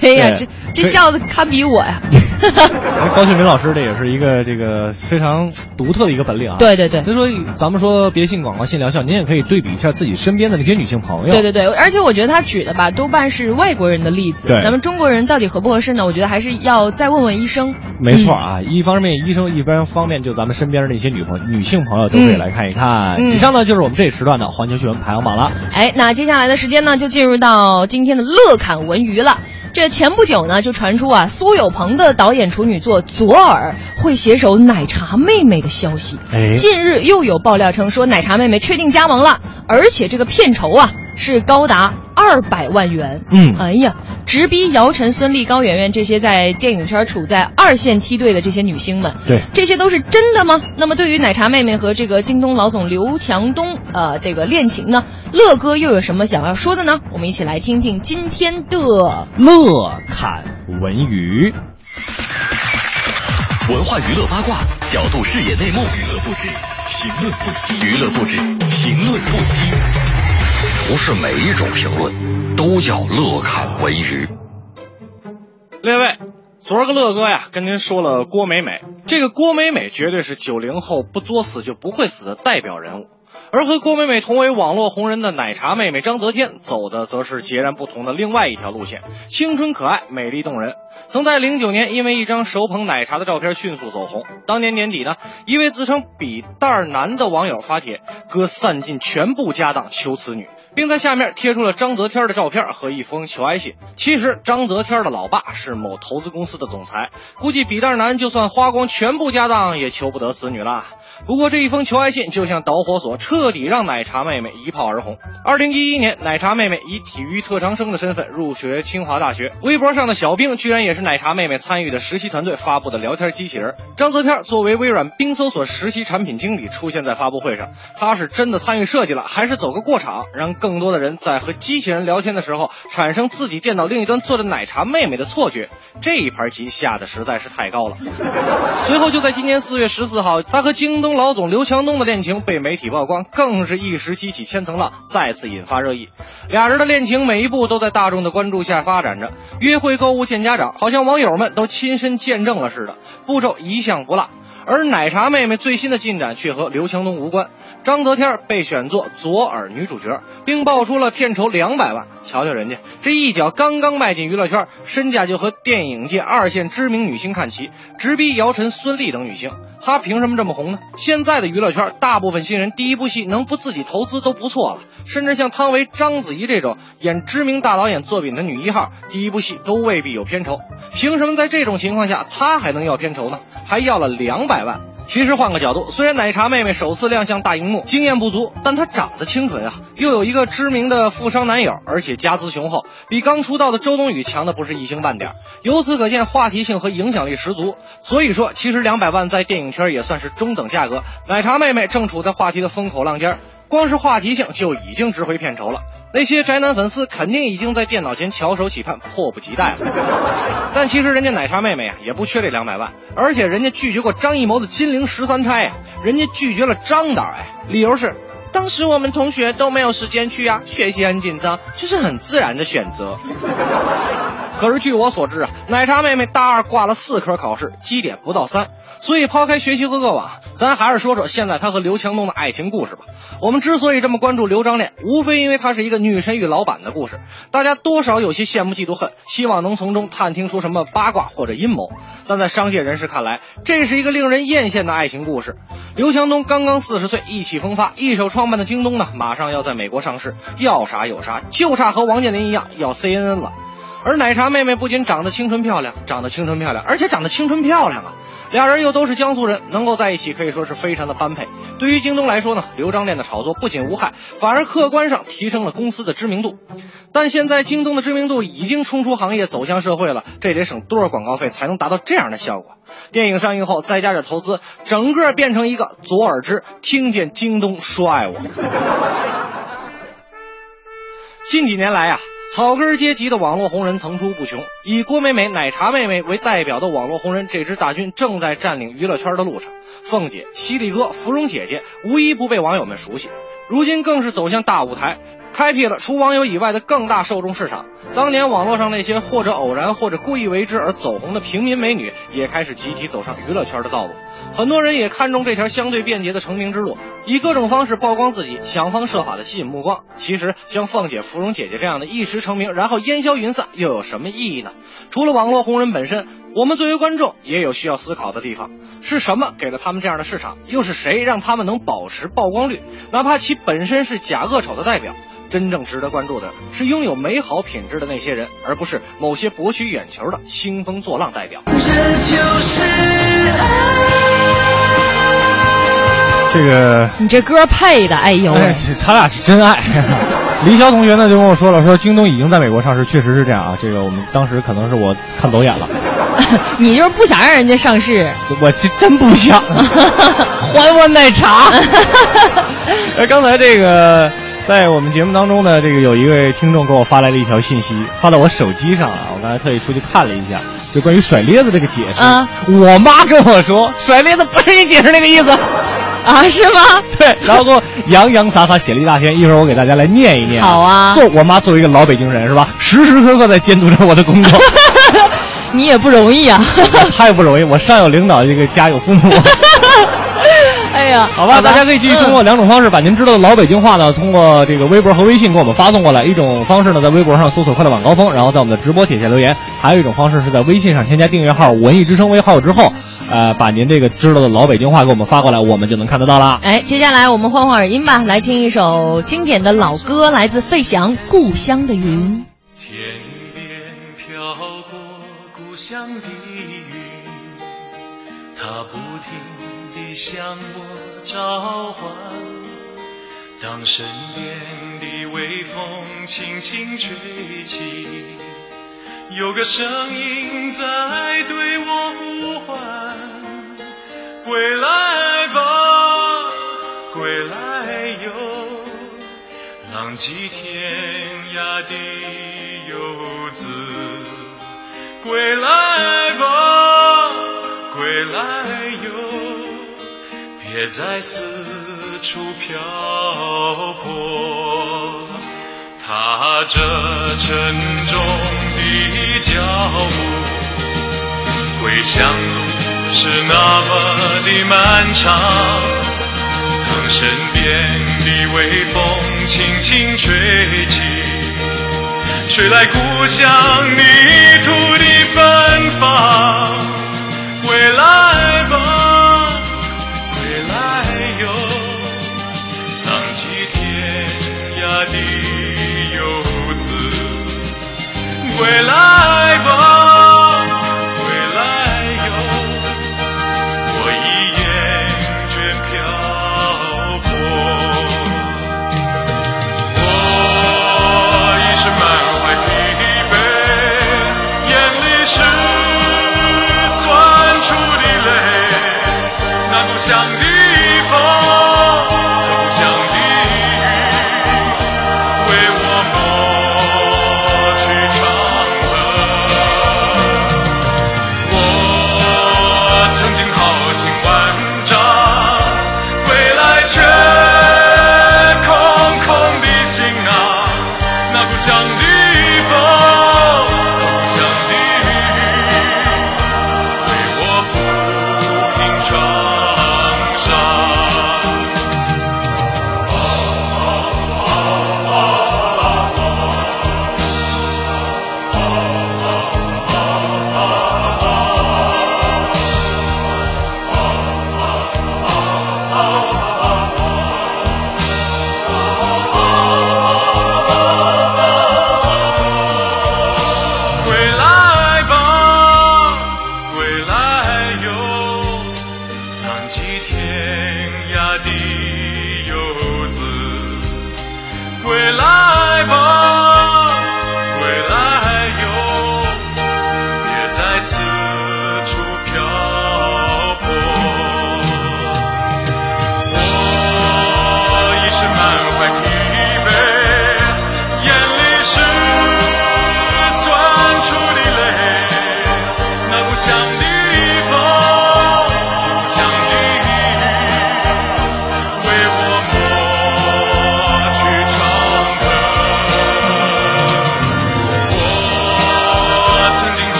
哎呀，这这笑的堪比我呀！[laughs] [laughs] [laughs] 高秀敏老师这也是一个这个非常独特的一个本领啊。对对对所以说，咱们说别信广告，信疗效，您也可以对比一下自己身边的那些女性朋友。对对对，而且我觉得他举的吧，多半是外国人的例子。对咱们中国人到底合不合适呢？我觉得还是要再问问医生。没错啊，一方面医生，一般方面就咱们身边的那些女朋女性朋友都可以来看一看。嗯以上呢就是我们这一时段的环球新闻排行榜了。哎，那接下来的时间呢，就进入到今天的乐侃文娱了。这前不久呢，就传出啊，苏有朋的导演处女作《左耳》会携手奶茶妹妹的消息。哎近日又有爆料称说，奶茶妹妹确定加盟了，而且这个片酬啊是高达二百万元。嗯哎呀，直逼姚晨、孙俪、高圆圆这些在电影圈处在二线梯队的这些女星们。对这些都是真的吗？那么对于奶茶妹妹和这个京东老总刘强东呃这个恋情呢，乐哥又有什么想要说的呢？我们一起来听听今天的乐侃文娱。文化娱乐八卦，角度视野内幕，娱乐不止，评论不息，娱乐不止，评论不息。不是每一种评论都叫乐侃文娱。列位，昨儿个乐哥呀跟您说了郭美美，这个郭美美绝对是九零后不作死就不会死的代表人物。而和郭美美同为网络红人的奶茶妹妹张泽天，走的则是截然不同的另外一条路线，青春可爱，美丽动人。曾在零九年因为一张手捧奶茶的照片迅速走红。当年年底呢，一位自称笔袋男的网友发帖，哥散尽全部家当求此女，并在下面贴出了张泽天的照片和一封求爱信。其实张泽天的老爸是某投资公司的总裁，估计笔袋男就算花光全部家当也求不得此女了。不过这一封求爱信就像导火索，彻底让奶茶妹妹一炮而红。二零一一年，奶茶妹妹以体育特长生的身份入学清华大学，微博上的小兵居然也是奶茶妹妹参与的实习团队发布的聊天机器人。张泽天作为微软冰搜索实习产品经理出现在发布会上，他是真的参与设计了，还是走个过场，让更多的人在和机器人聊天的时候产生自己电脑另一端坐着奶茶妹妹的错觉？这一盘棋下的实在是太高了。[laughs] 随后就在今年四月十四号，他和京东。老总刘强东的恋情被媒体曝光，更是一时激起千层浪，再次引发热议。俩人的恋情每一步都在大众的关注下发展着，约会、购物、见家长，好像网友们都亲身见证了似的，步骤一向不落。而奶茶妹妹最新的进展却和刘强东无关，张泽天被选作左耳女主角，并爆出了片酬两百万。瞧瞧人家这一脚刚刚迈进娱乐圈，身价就和电影界二线知名女星看齐，直逼姚晨、孙俪等女星。她凭什么这么红呢？现在的娱乐圈，大部分新人第一部戏能不自己投资都不错了，甚至像汤唯、章子怡这种演知名大导演作品的女一号，第一部戏都未必有片酬。凭什么在这种情况下，她还能要片酬呢？还要了两百万。其实换个角度，虽然奶茶妹妹首次亮相大荧幕，经验不足，但她长得清纯啊，又有一个知名的富商男友，而且家资雄厚，比刚出道的周冬雨强的不是一星半点。由此可见，话题性和影响力十足。所以说，其实两百万在电影圈也算是中等价格。奶茶妹妹正处在话题的风口浪尖儿。光是话题性就已经值回片酬了，那些宅男粉丝肯定已经在电脑前翘首企盼，迫不及待了。但其实人家奶茶妹妹呀，也不缺这两百万，而且人家拒绝过张艺谋的《金陵十三钗》呀，人家拒绝了张导哎，理由是当时我们同学都没有时间去啊，学习很紧张，这是很自然的选择。可是据我所知啊，奶茶妹妹大二挂了四科考试，绩点不到三。所以抛开学习和过往，咱还是说说现在她和刘强东的爱情故事吧。我们之所以这么关注刘张恋，无非因为她是一个女神与老板的故事，大家多少有些羡慕嫉妒恨，希望能从中探听出什么八卦或者阴谋。但在商界人士看来，这是一个令人艳羡的爱情故事。刘强东刚刚四十岁，意气风发，一手创办的京东呢，马上要在美国上市，要啥有啥，就差和王健林一样要 CNN 了。而奶茶妹妹不仅长得青春漂亮，长得青春漂亮，而且长得青春漂亮啊！俩人又都是江苏人，能够在一起可以说是非常的般配。对于京东来说呢，刘张恋的炒作不仅无害，反而客观上提升了公司的知名度。但现在京东的知名度已经冲出行业，走向社会了，这得省多少广告费才能达到这样的效果？电影上映后再加点投资，整个变成一个左耳之听见京东说爱我。[laughs] 近几年来啊。草根阶级的网络红人层出不穷，以郭美美、奶茶妹妹为代表的网络红人这支大军正在占领娱乐圈的路上。凤姐、犀利哥、芙蓉姐姐无一不被网友们熟悉，如今更是走向大舞台。开辟了除网友以外的更大受众市场。当年网络上那些或者偶然或者故意为之而走红的平民美女，也开始集体走上娱乐圈的道路。很多人也看中这条相对便捷的成名之路，以各种方式曝光自己，想方设法的吸引目光。其实，像凤姐、芙蓉姐姐这样的一时成名，然后烟消云散，又有什么意义呢？除了网络红人本身，我们作为观众也有需要思考的地方：是什么给了他们这样的市场？又是谁让他们能保持曝光率？哪怕其本身是假恶丑的代表。真正值得关注的是拥有美好品质的那些人，而不是某些博取眼球的兴风作浪代表。这就是爱。这个你这歌配的，哎呦，他俩是真爱。[laughs] 林霄同学呢就跟我说了，说京东已经在美国上市，确实是这样啊。这个我们当时可能是我看走眼了。[laughs] 你就是不想让人家上市？我这真不想。[laughs] 还我奶茶。哎，刚才这个。在我们节目当中呢，这个有一位听众给我发来了一条信息，发到我手机上啊。我刚才特意出去看了一下，就关于甩咧子这个解释。啊，我妈跟我说，甩咧子不是你解释那个意思，啊，是吗？[laughs] 对，然后给我洋洋洒洒写了一大篇，一会儿我给大家来念一念。好啊。做我妈作为一个老北京人是吧，时时刻刻在监督着我的工作。[laughs] 你也不容易啊。[laughs] 太不容易，我上有领导，这个家有父母。哎呀，好吧，大家可以继续通过两种方式把您知道的老北京话呢，通过这个微博和微信给我们发送过来。一种方式呢，在微博上搜索“快乐晚高峰”，然后在我们的直播帖下留言；还有一种方式是在微信上添加订阅号“文艺之声”微号之后，呃，把您这个知道的老北京话给我们发过来，我们就能看得到了。哎，接下来我们换换耳音吧，来听一首经典的老歌，来自费翔《故乡的云》。天边飘过故乡的云，它不停。向我召唤，当身边的微风轻轻吹起，有个声音在对我呼唤：归来吧，归来哟，浪迹天涯的游子，归来吧，别再四处漂泊，踏着沉重的脚步，归乡路是那么的漫长，当身边的微风轻轻吹起，吹来故乡泥土的芬芳，归来吧。的游子，归来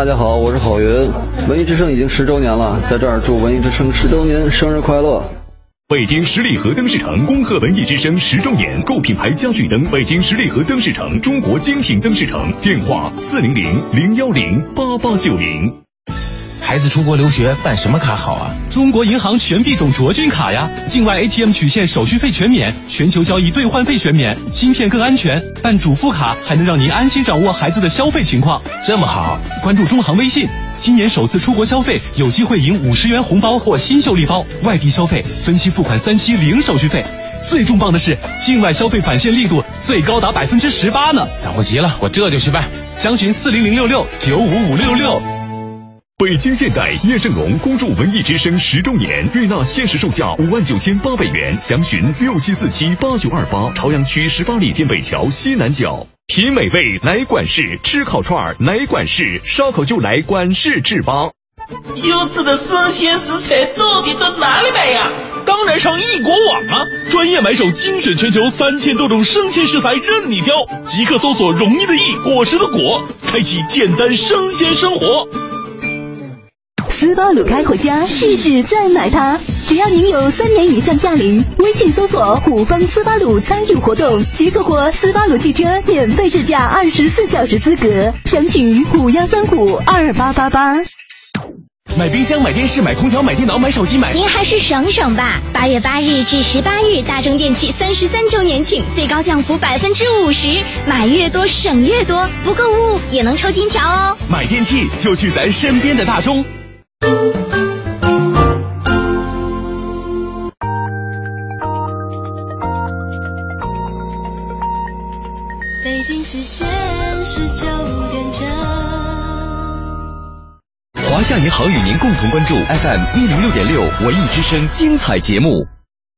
大家好，我是郝云。文艺之声已经十周年了，在这儿祝文艺之声十周年生日快乐！北京十里河灯饰城恭贺文艺之声十周年，购品牌家具灯，北京十里河灯饰城，中国精品灯饰城，电话四零零零幺零八八九零。孩子出国留学办什么卡好啊？中国银行全币种卓君卡呀，境外 ATM 取现手续费全免，全球交易兑换费全免，芯片更安全。办主副卡还能让您安心掌握孩子的消费情况。这么好，关注中行微信，今年首次出国消费有机会赢五十元红包或新秀丽包。外币消费分期付款三期零手续费。最重磅的是，境外消费返现力度最高达百分之十八呢！等不及了，我这就去办。详询四零零六六九五五六六。北京现代叶盛龙恭祝文艺之声十周年，瑞纳限时售价五万九千八百元，详询六七四七八九二八。朝阳区十八里店北桥西南角，品美味来管事，吃烤串来管事，烧烤就来管事制吧。优质的生鲜食材到底在哪里买呀？当然上易果网啊！专业买手精选全球三千多种生鲜食材任你挑，即刻搜索“容易的易，果实的果”，开启简单生鲜生活。斯巴鲁开回家，试试再买它。只要您有三年以上驾龄，微信搜索“虎方斯巴鲁”参与活动，即可获斯巴鲁汽车免费试驾二十四小时资格。详询五幺三五二八八八。买冰箱、买电视、买空调、买电脑、买手机、买……您还是省省吧。八月八日至十八日，大中电器三十三周年庆，最高降幅百分之五十，买越多省越多，不购物也能抽金条哦。买电器就去咱身边的大中。北京时间十九点整。华夏银行与您共同关注 FM 一零六点六文艺之声精彩节目。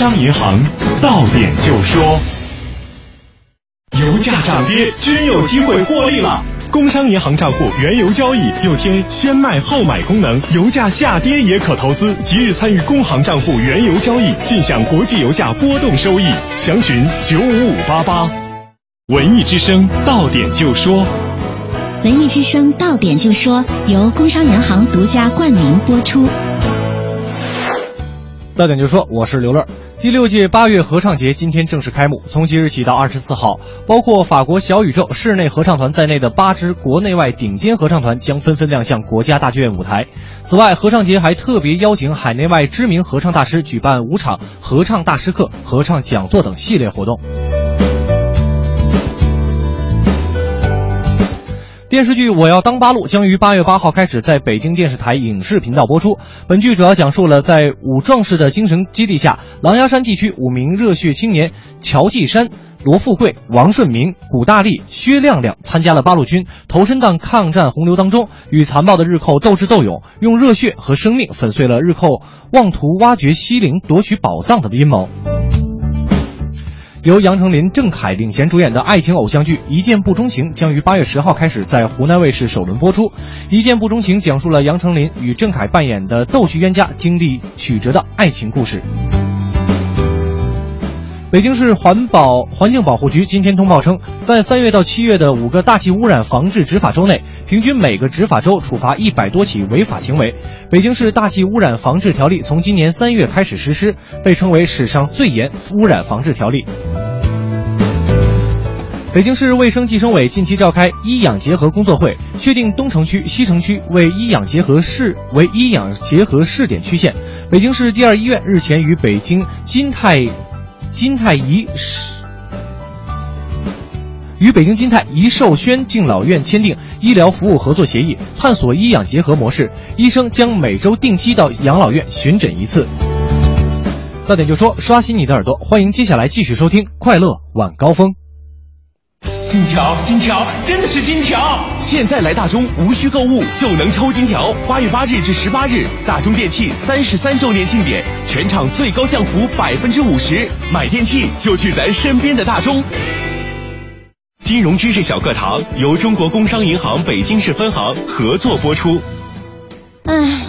商银行到点就说，油价涨跌均有机会获利了。工商银行账户原油交易又添先卖后买功能，油价下跌也可投资。即日参与工行账户原油交易，尽享国际油价波动收益。详询九五五八八。文艺之声到点就说，文艺之声到点就说由工商银行独家冠名播出。到点就说，我是刘乐。第六届八月合唱节今天正式开幕，从即日起到二十四号，包括法国小宇宙室内合唱团在内的八支国内外顶尖合唱团将纷纷亮相国家大剧院舞台。此外，合唱节还特别邀请海内外知名合唱大师举办五场合唱大师课、合唱讲座等系列活动。电视剧《我要当八路》将于八月八号开始在北京电视台影视频道播出。本剧主要讲述了在武壮士的精神激励下，狼牙山地区五名热血青年乔继山、罗富贵、王顺明、古大力、薛亮亮参加了八路军，投身到抗战洪流当中，与残暴的日寇斗智斗勇，用热血和生命粉碎了日寇妄图挖掘西陵夺取宝藏的阴谋。由杨丞琳、郑恺领衔主演的爱情偶像剧《一见不钟情》将于八月十号开始在湖南卫视首轮播出。《一见不钟情》讲述了杨丞琳与郑恺扮演的逗趣冤家经历曲折的爱情故事。北京市环保环境保护局今天通报称，在三月到七月的五个大气污染防治执法周内，平均每个执法周处罚一百多起违法行为。北京市大气污染防治条例从今年三月开始实施，被称为史上最严污染防治条例。北京市卫生计生委近期召开医养结合工作会，确定东城区、西城区为医养结合市为医养结合试点区县。北京市第二医院日前与北京金泰金泰怡与北京金泰怡寿轩敬老院签订医疗服务合作协议，探索医养结合模式。医生将每周定期到养老院巡诊一次。到点就说，刷新你的耳朵，欢迎接下来继续收听《快乐晚高峰》。金条，金条，真的是金条！现在来大中，无需购物就能抽金条。八月八日至十八日，大中电器三十三周年庆典，全场最高降幅百分之五十，买电器就去咱身边的大中。金融知识小课堂由中国工商银行北京市分行合作播出。唉，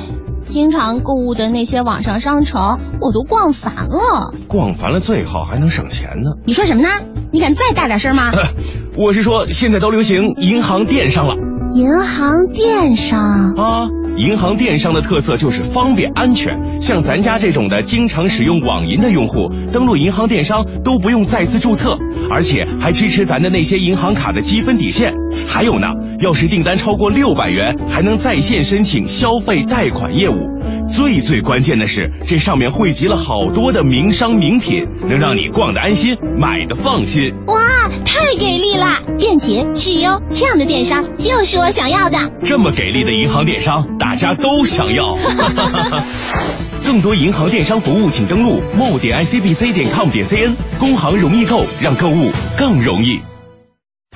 经常购物的那些网上商城，我都逛烦了。逛烦了最好还能省钱呢。你说什么呢？你敢再大点声吗？[laughs] 我是说，现在都流行银行电商了。银行电商啊，银行电商的特色就是方便安全。像咱家这种的经常使用网银的用户，登录银行电商都不用再次注册，而且还支持咱的那些银行卡的积分抵现。还有呢，要是订单超过六百元，还能在线申请消费贷款业务。最最关键的是，这上面汇集了好多的名商名品，能让你逛的安心，买的放心。哇，太给力了！便捷、质优，这样的电商就是我想要的。这么给力的银行电商，大家都想要。[laughs] 更多银行电商服务，请登录 mo 点 icbc 点 com 点 cn。工行容易购，让购物更容易。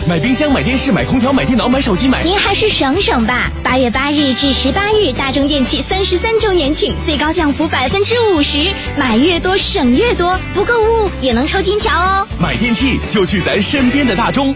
买冰箱、买电视、买空调、买电脑、买手机、买……您还是省省吧。八月八日至十八日，大中电器三十三周年庆，最高降幅百分之五十，买越多省越多，不购物也能抽金条哦。买电器就去咱身边的大中。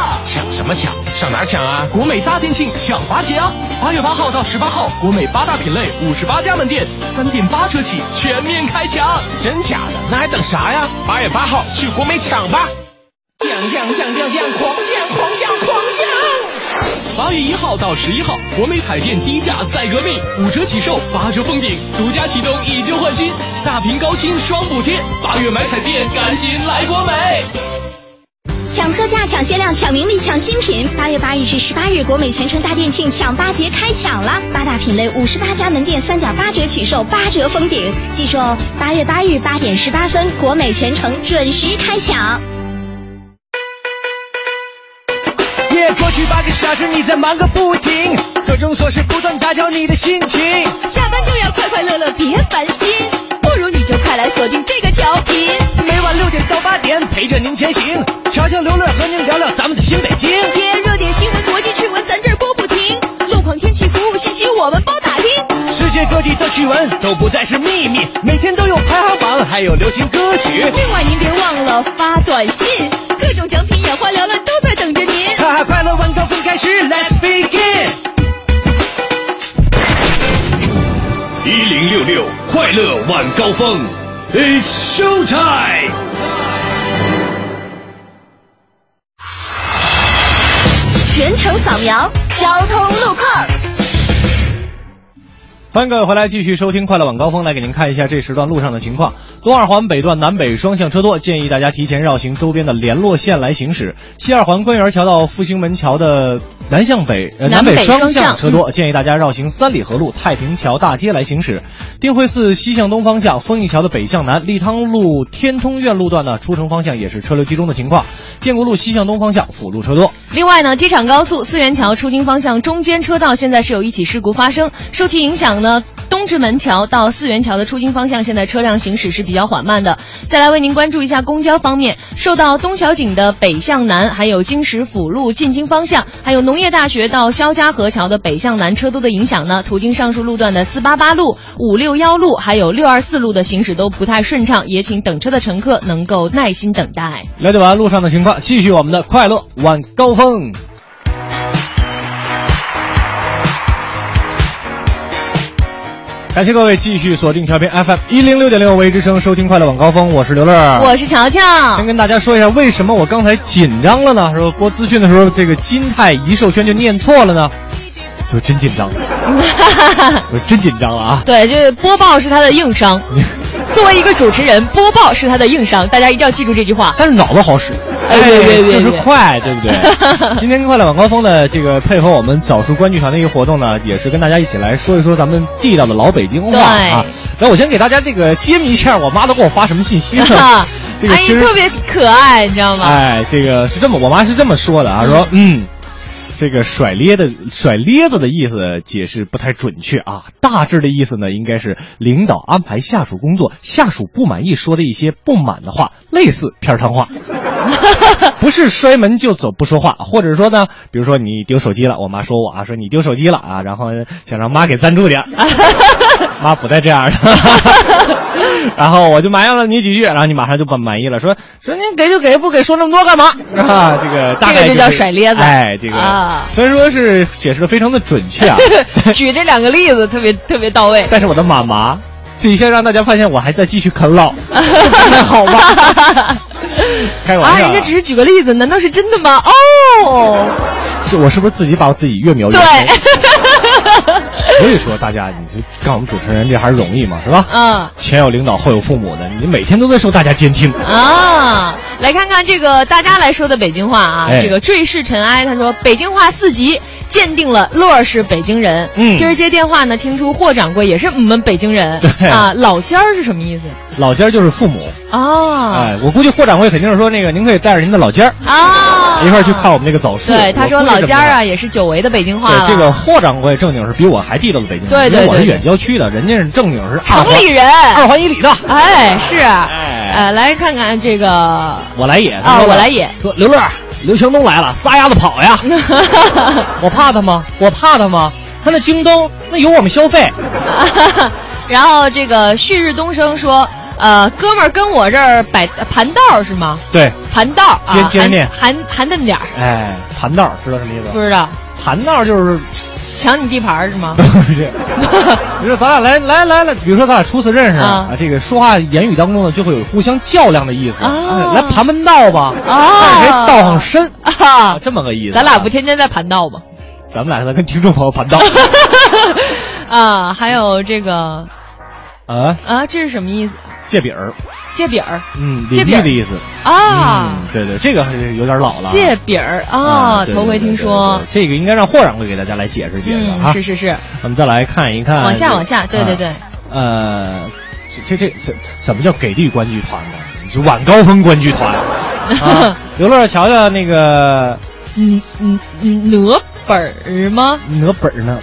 抢什么抢？上哪抢啊？国美大店庆抢八节啊！八月八号到十八号，国美八大品类五十八家门店，三点八折起，全面开抢！真假的？那还等啥呀？八月八号去国美抢吧！降降降降降，狂降狂降狂降！八月一号到十一号，国美彩电低价再革命，五折起售，八折封顶，独家启动以旧换新，大屏高清双补贴。八月买彩电，赶紧来国美！抢特价、抢限量、抢名利、抢新品！八月八日至十八日，国美全城大店庆抢八节开抢了，八大品类，五十八家门店，三点八折起售，八折封顶。记住哦，八月八日八点十八分，国美全城准时开抢。去八个小时你在忙个不停，各种琐事不断打搅你的心情。下班就要快快乐乐，别烦心，不如你就快来锁定这个调频。每晚六点到八点，陪着您前行，瞧瞧刘乐和您聊聊咱们的新北京。天，热点新闻、国际趣闻，咱这儿播不停。路况、天气、服务信息，我们包打听。世界各地的趣闻都不再是秘密，每天都有排行榜，还有流行歌曲。另外您别忘了发短信，各种奖品眼花缭乱都在等着您。哈哈，快乐晚高峰开始，Let's begin。一零六六快乐晚高峰，It's show time。全程扫描交通路况。欢迎各位回来，继续收听快乐晚高峰，来给您看一下这时段路上的情况。东二环北段南北双向车多，建议大家提前绕行周边的联络线来行驶。西二环官园桥到复兴门桥的南向北、呃、南北北双双向车多，建议大家绕行三里河路太平桥大街来行驶。定慧寺西向东方向，丰益桥的北向南，立汤路天通苑路段呢，出城方向也是车流集中的情况。建国路西向东方向辅路车多。另外呢，机场高速四元桥出京方向中间车道现在是有一起事故发生，受其影响呢，东直门桥到四元桥的出京方向现在车辆行驶是比较缓慢的。再来为您关注一下公交方面，受到东小井的北向南，还有京石辅路进京方向，还有农业大学到肖家河桥的北向南车多的影响呢，途经上述路段的四八八路、五六幺路还有六二四路的行驶都不太顺畅，也请等车的乘客能够耐心等待。了解完路上的情况，继续我们的快乐晚高峰。感谢各位继续锁定调频 FM 一零六点六微之声，收听快乐晚高峰，我是刘乐，我是乔乔。先跟大家说一下，为什么我刚才紧张了呢？说播资讯的时候，这个金泰一授权就念错了呢？[laughs] 就真紧张，我真紧张了啊！对，就是播报是他的硬伤。[laughs] 作为一个主持人，播报是他的硬伤，大家一定要记住这句话。但是脑子好使，哎，对对对，就是快，对不对？[laughs] 今天快乐晚高峰呢，这个配合我们早熟观剧团的一个活动呢，也是跟大家一起来说一说咱们地道的老北京话啊。那我先给大家这个揭秘一下，我妈都给我发什么信息呢？[laughs] 这个哎，特别可爱，你知道吗？哎，这个是这么，我妈是这么说的啊，说嗯。这个甩咧的甩咧子的意思解释不太准确啊，大致的意思呢应该是领导安排下属工作，下属不满意说的一些不满的话，类似片儿汤话，[laughs] 不是摔门就走不说话，或者说呢，比如说你丢手机了，我妈说我啊，说你丢手机了啊，然后想让妈给赞助点，[laughs] 妈不带这样的，[laughs] [laughs] 然后我就埋怨了你几句，然后你马上就不满意了，说说您给就给，不给说那么多干嘛 [laughs] 啊？这个大概、这个就叫甩咧子，哎，这个。啊虽然说是解释的非常的准确啊，[laughs] 举这两个例子特别特别到位。但是我的妈妈，这一下让大家发现我还在继续啃老，那好吧？开玩笑、啊，人家只是举个例子，难道是真的吗？哦，是我是不是自己把我自己越描越黑对。[laughs] 所以说，大家，你就干我们主持人这还是容易嘛，是吧？嗯。前有领导，后有父母的，你每天都在受大家监听啊。来看看这个大家来说的北京话啊，哎、这个坠世尘埃，他说北京话四级鉴定了乐是北京人。嗯。今儿接电话呢，听出霍掌柜也是我们北京人。[laughs] 对啊，老家儿是什么意思？老家就是父母。哦。哎，我估计霍掌柜肯定是说那个，您可以带着您的老家儿啊，一块儿去看我们那个枣树。对，他说老家啊也是久违的北京话。对，这个霍掌柜正经是比我还地道的北京人。对对对。我是远郊区的，人家是正经是城里人，二环以里的。哎，是。哎，呃，来看看这个。我来也啊，我来也。说刘乐，刘强东来了，撒丫子跑呀！[laughs] 我怕他吗？我怕他吗？他那京东那有我们消费。[laughs] 然后这个旭日东升说。呃，哥们儿跟我这儿摆盘道是吗？对，盘道接接着念，含含嫩点儿。哎，盘道知道什么意思？不知道。盘道就是抢你地盘是吗？[laughs] 不是，比如说咱俩来来来来，比如说咱俩初次认识啊，这个说话言语当中呢，就会有互相较量的意思。啊，来盘盘道吧，啊，看谁道上深啊，这么个意思。咱俩不天天在盘道吗？咱们俩在跟听众朋友盘道。[laughs] 啊，还有这个啊啊，这是什么意思？借饼儿，借饼儿，嗯，借饼的意思啊嗯对对，这个还是有点老了啊。借饼儿啊，头回听说。这个应该让霍掌柜给大家来解释解释嗯，啊。是是是，我们再来看一看，往下往下，对对对。呃，这这这这怎么叫给力观剧团呢？是晚高峰观剧团 [laughs] 啊！刘乐瞧瞧那个嗯嗯嗯，哪本儿吗？哪本儿呢？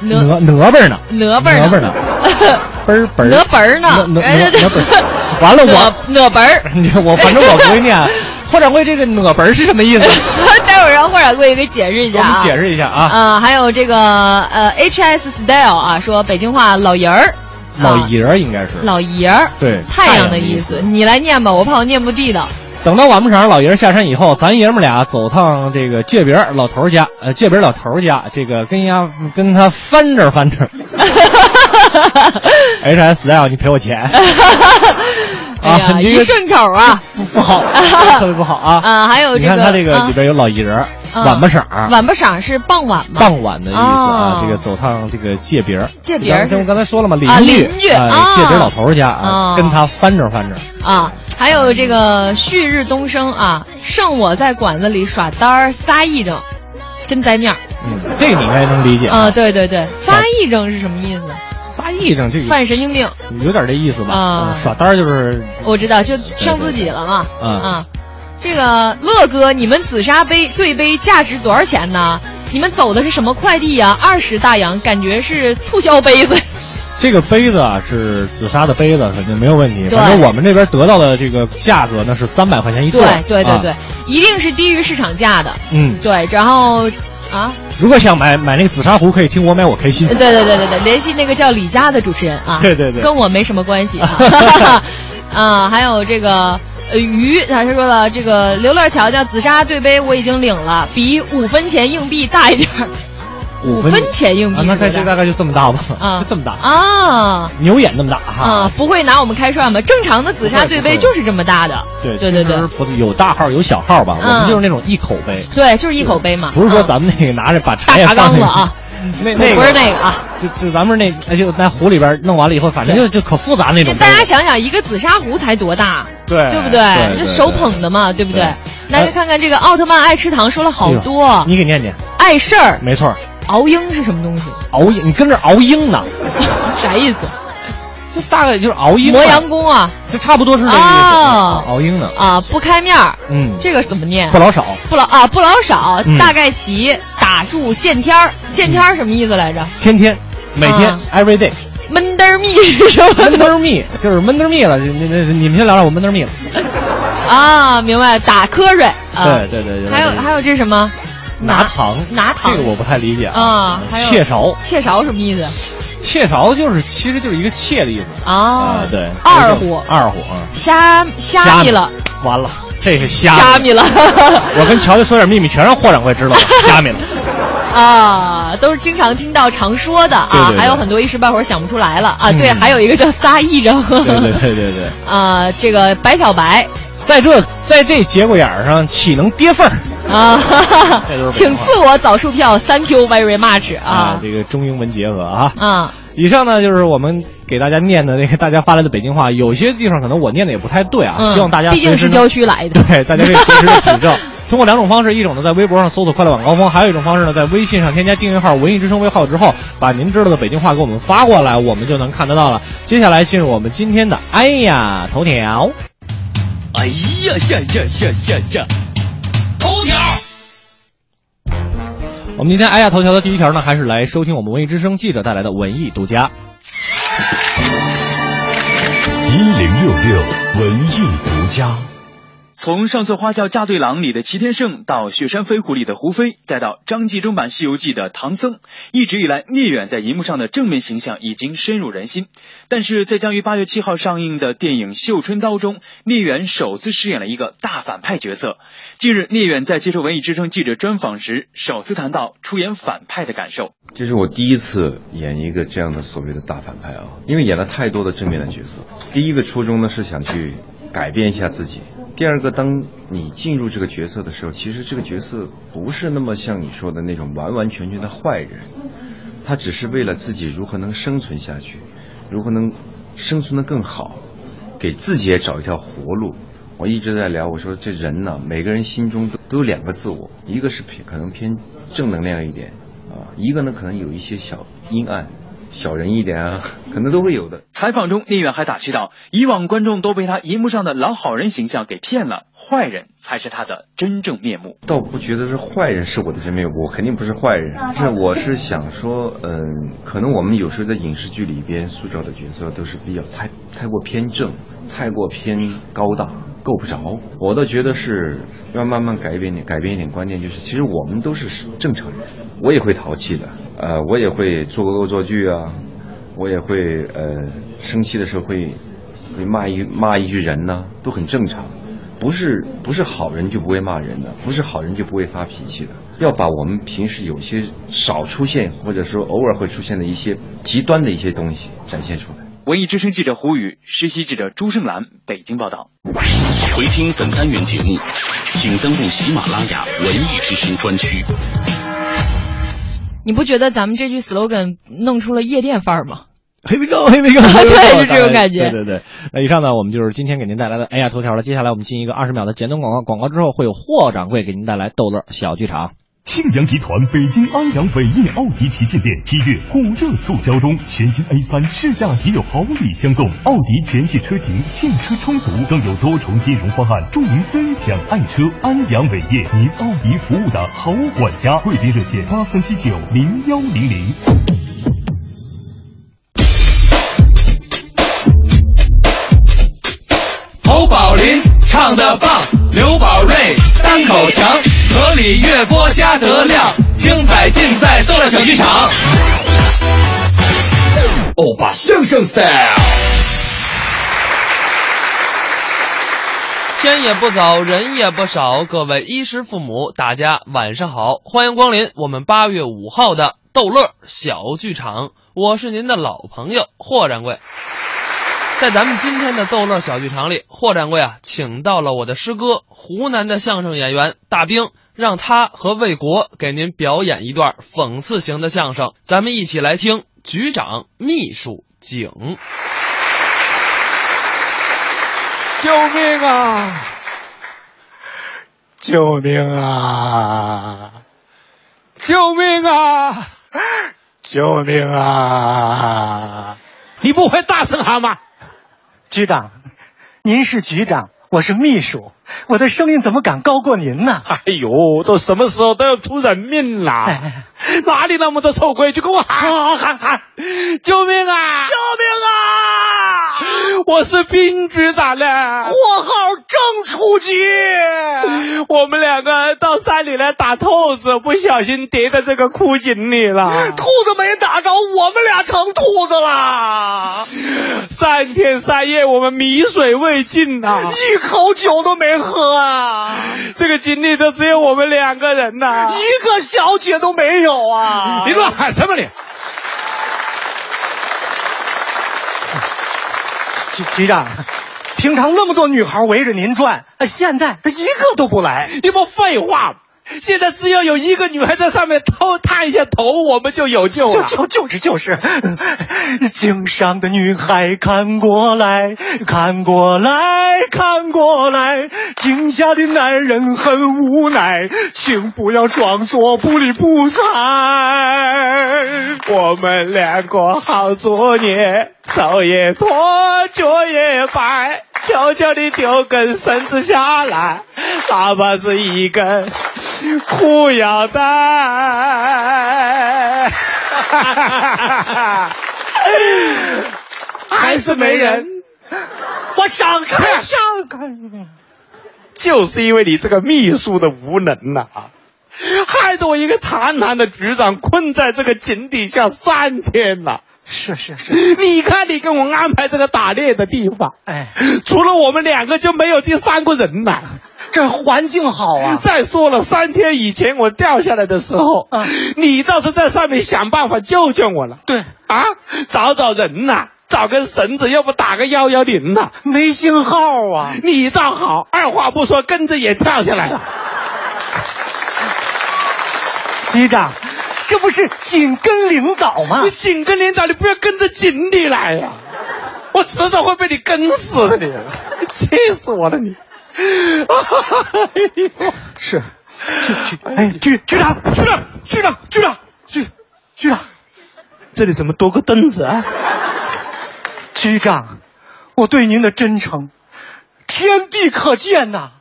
哪哪哪本儿呢？哪本儿呢哪本儿呢？[laughs] 本儿本儿哪本儿呢？哪哪本儿？完了我 [laughs] 哪本儿？[laughs] 你我反正我不会念。霍掌柜，这个哪本儿是什么意思？待会儿让霍掌柜给解释一下啊。给我们解释一下啊。啊，还有这个呃，HS Style 啊，说北京话老爷儿，老爷儿应该是老爷儿，对太阳的意意思。你来念吧，我怕我念不地道。等到晚不场老爷儿下山以后，咱爷们俩走趟这个界别老头家，呃，界别老头家，这个跟丫跟他翻着翻着。[laughs] H S Style，你赔我钱。[laughs] 哎呀，你这个一顺口啊，不不好，特别不好啊。[laughs] 啊，还有这个，你看他这个啊里边有老爷儿，啊晚不晌，晚不晌是傍晚吗？傍晚的意思啊哦。这个走趟这个界别儿，界别儿我刚才说了嘛，邻啊居，邻居哎啊界别儿老头儿家啊啊，跟他翻着翻着。啊，还有这个旭日东升啊，剩我在馆子里耍单儿撒癔症，真栽面儿嗯，这个你应该能理解啊，对对对，撒癔症是什么意思？撒癔症这个犯神经病，有点这意思吧？啊嗯耍单儿就是我知道，就剩自己了嘛。嗯啊，这个乐哥，你们紫砂杯对杯价值多少钱呢？你们走的是什么快递呀？二十大洋，感觉是促销杯子。[laughs] 这个杯子啊，是紫砂的杯子，肯定没有问题。反正我们这边得到的这个价格呢是三百块钱一对。对对对啊对，一定是低于市场价的。嗯，对，然后啊，如果想买买那个紫砂壶，可以听我买我开心。对对对对对，联系那个叫李佳的主持人啊。对对对跟我没什么关系啊。啊，还有这个。呃，鱼，他是说了，这个刘乐桥叫，紫砂对杯我已经领了，比五分钱硬币大一点儿，[laughs] 五分钱硬币啊，那大概大概就这么大吧，啊就这么大，啊牛眼那么大哈。啊，不会拿我们开涮吧？正常的紫砂对杯就是这么大的，对对对对有大号有小号吧，我嗯们就是那种一口杯，对，就是一口杯嘛，不是说啊咱们那个拿着把茶缸子啊，那那不是那个啊，就就咱们那哎就那湖里边弄完了以后，反正就就可复杂那种大。家想想，一个紫砂壶才多大，对对不对对这手捧的嘛，对不对对？来看看这个奥特曼爱吃糖说了好多，你给念念，碍事儿，没错，熬鹰是什么东西？熬鹰，你跟这熬鹰呢？[laughs] 啥意思？就大概就是熬鹰，[laughs] 磨洋工啊，就差不多是这个意思。啊熬鹰呢？啊，不开面儿，嗯，这个怎么念？不老少，不老啊，不老少嗯，大概齐打住见天儿，见天儿什么意思来着？天天每天啊 every day。闷嘚儿蜜是什么？闷嘚儿蜜 [laughs] 就是闷嘚儿蜜了，那那你们先聊聊我闷嘚儿蜜了。啊，明白，打瞌睡啊。对对对对。还有还有这是什么？拿糖，拿糖，这个我不太理解啊。切勺，切勺什么意思？切勺就是其实就是一个切的意思啊。对，二虎，二虎啊。虾虾米了，完了，这是虾虾米了。[laughs] 我跟乔乔说点秘密，全让霍掌柜知道了，虾米了。[laughs] 啊，都是经常听到、常说的啊，对对对还有很多一时半会儿想不出来了啊。嗯对，还有一个叫撒癔症。对对对对对。[laughs] 啊，这个白小白，在这在这节骨眼儿上，岂能跌份儿啊？请赐我枣树票，Thank you very much 啊！这个中英文结合啊。啊。以上呢就是我们给大家念的那个大家发来的北京话，有些地方可能我念的也不太对啊，嗯希望大家毕竟是郊区来的，[laughs] 对大家可以及时的指正。[laughs] 通过两种方式，一种呢在微博上搜索“快乐晚高峰”，还有一种方式呢在微信上添加订阅号“文艺之声”微号之后，把您知道的北京话给我们发过来，我们就能看得到了。接下来进入我们今天的“哎呀头条”。哎呀呀呀呀呀呀！头条。我们今天“哎呀头条”的第一条呢，还是来收听我们文艺之声记者带来的文艺独家。一零六六文艺独家。从上错花轿嫁对郎里的齐天圣，到雪山飞狐里的胡飞，再到张纪中版《西游记》的唐僧，一直以来，聂远在荧幕上的正面形象已经深入人心。但是在将于八月七号上映的电影《绣春刀》中，聂远首次饰演了一个大反派角色。近日，聂远在接受文艺之声记者专访时，首次谈到出演反派的感受。这是我第一次演一个这样的所谓的大反派啊，因为演了太多的正面的角色。第一个初衷呢是想去改变一下自己，第二个，当你进入这个角色的时候，其实这个角色不是那么像你说的那种完完全全的坏人，他只是为了自己如何能生存下去，如何能生存的更好，给自己也找一条活路。我一直在聊，我说这人呢，每个人心中都都有两个自我，一个是偏可能偏正能量一点啊，一个呢可能有一些小阴暗。小人一点啊，[laughs] 可能都会有的。采访中，聂远还打趣道：“以往观众都被他荧幕上的老好人形象给骗了，坏人才是他的真正面目。”倒不觉得是坏人是我的真面目，我肯定不是坏人。是我是想说，嗯，可能我们有时候在影视剧里边塑造的角色都是比较太太过偏正，太过偏高大。够不着，我倒觉得是要慢慢改变点，改变一点观念，就是其实我们都是正常人，我也会淘气的，呃，我也会做个恶作剧啊，我也会呃生气的时候会会骂一骂一句人呢，都很正常，不是不是好人就不会骂人的，不是好人就不会发脾气的，要把我们平时有些少出现或者说偶尔会出现的一些极端的一些东西展现出来。文艺之声记者胡宇，实习记者朱胜兰，北京报道。回听本单元节目，请登录喜马拉雅文艺之声专区。你不觉得咱们这句 slogan 弄出了夜店范儿吗？Here we go, Here we go，对，[laughs] 就这种感觉。对对对。[laughs] 那以上呢，我们就是今天给您带来的哎呀头条了。接下来我们进一个二十秒的简短广告，广告之后会有霍掌柜给您带来逗乐小剧场。庆阳集团北京安阳伟业奥迪旗舰店七月火热促销中，全新 A 三试驾即有好礼相送，奥迪全系车型现车充足，更有多重金融方案助您分享爱车。安阳伟业，您奥迪服务的好管家。贵宾热线八三七九零幺零零。刘宝林唱的棒，刘宝瑞单口强。河里月波加德亮，精彩尽在逗乐小剧场。欧巴相声 style。天也不早，人也不少，各位衣食父母，大家晚上好，欢迎光临我们八月五号的逗乐小剧场。我是您的老朋友霍掌柜。在咱们今天的逗乐小剧场里，霍掌柜啊，请到了我的师哥，湖南的相声演员大兵，让他和魏国给您表演一段讽刺型的相声。咱们一起来听局长秘书景。救命啊！救命啊！救命啊！救命啊！你不会大声喊吗？局长，您是局长，我是秘书，我的声音怎么敢高过您呢？哎呦，都什么时候都要出人命了，[laughs] 哪里那么多臭规矩？给我喊喊喊！救命啊！救命啊！我是兵局长嘞，货号正处级。我们两个到山里来打兔子，不小心跌在这个枯井里了。兔子没打着，我们俩成兔子了。三天三夜，我们米水未进呐，一口酒都没喝啊！这个井里头只有我们两个人呐，一个小姐都没有啊！[laughs] 你乱喊什么你？[laughs] 局局长，平常那么多女孩围着您转，现在她一个都不来。你不废话吗？[laughs] 现在只要有一个女孩在上面偷探一下头，我们就有救了。就就就是就是，井上的女孩看过来看过来看过来，井下的男人很无奈，请不要装作不理不睬。我们两个好作孽，手也拖，脚也摆，求求你丢根绳子下来，哪怕是一根。[laughs] 裤腰带，[laughs] 还是没人。我想看，想看，就是因为你这个秘书的无能呐，害得我一个堂堂的局长困在这个井底下三天了。是是是，你看你给我安排这个打猎的地方，哎，除了我们两个就没有第三个人了。这环境好啊！再说了，三天以前我掉下来的时候，啊，你倒是在上面想办法救救我了。对啊，找找人呐，找根绳子，要不打个幺幺零呐？没信号啊！你倒好，二话不说跟着也跳下来了。局长，这不是紧跟领导吗？你紧跟领导，你不要跟着井里来呀！我迟早会被你跟死的，你气死我了你！[laughs] 是，局局哎局局长局长局长局长局局长，这里怎么多个凳子啊？局长，我对您的真诚，天地可见呐。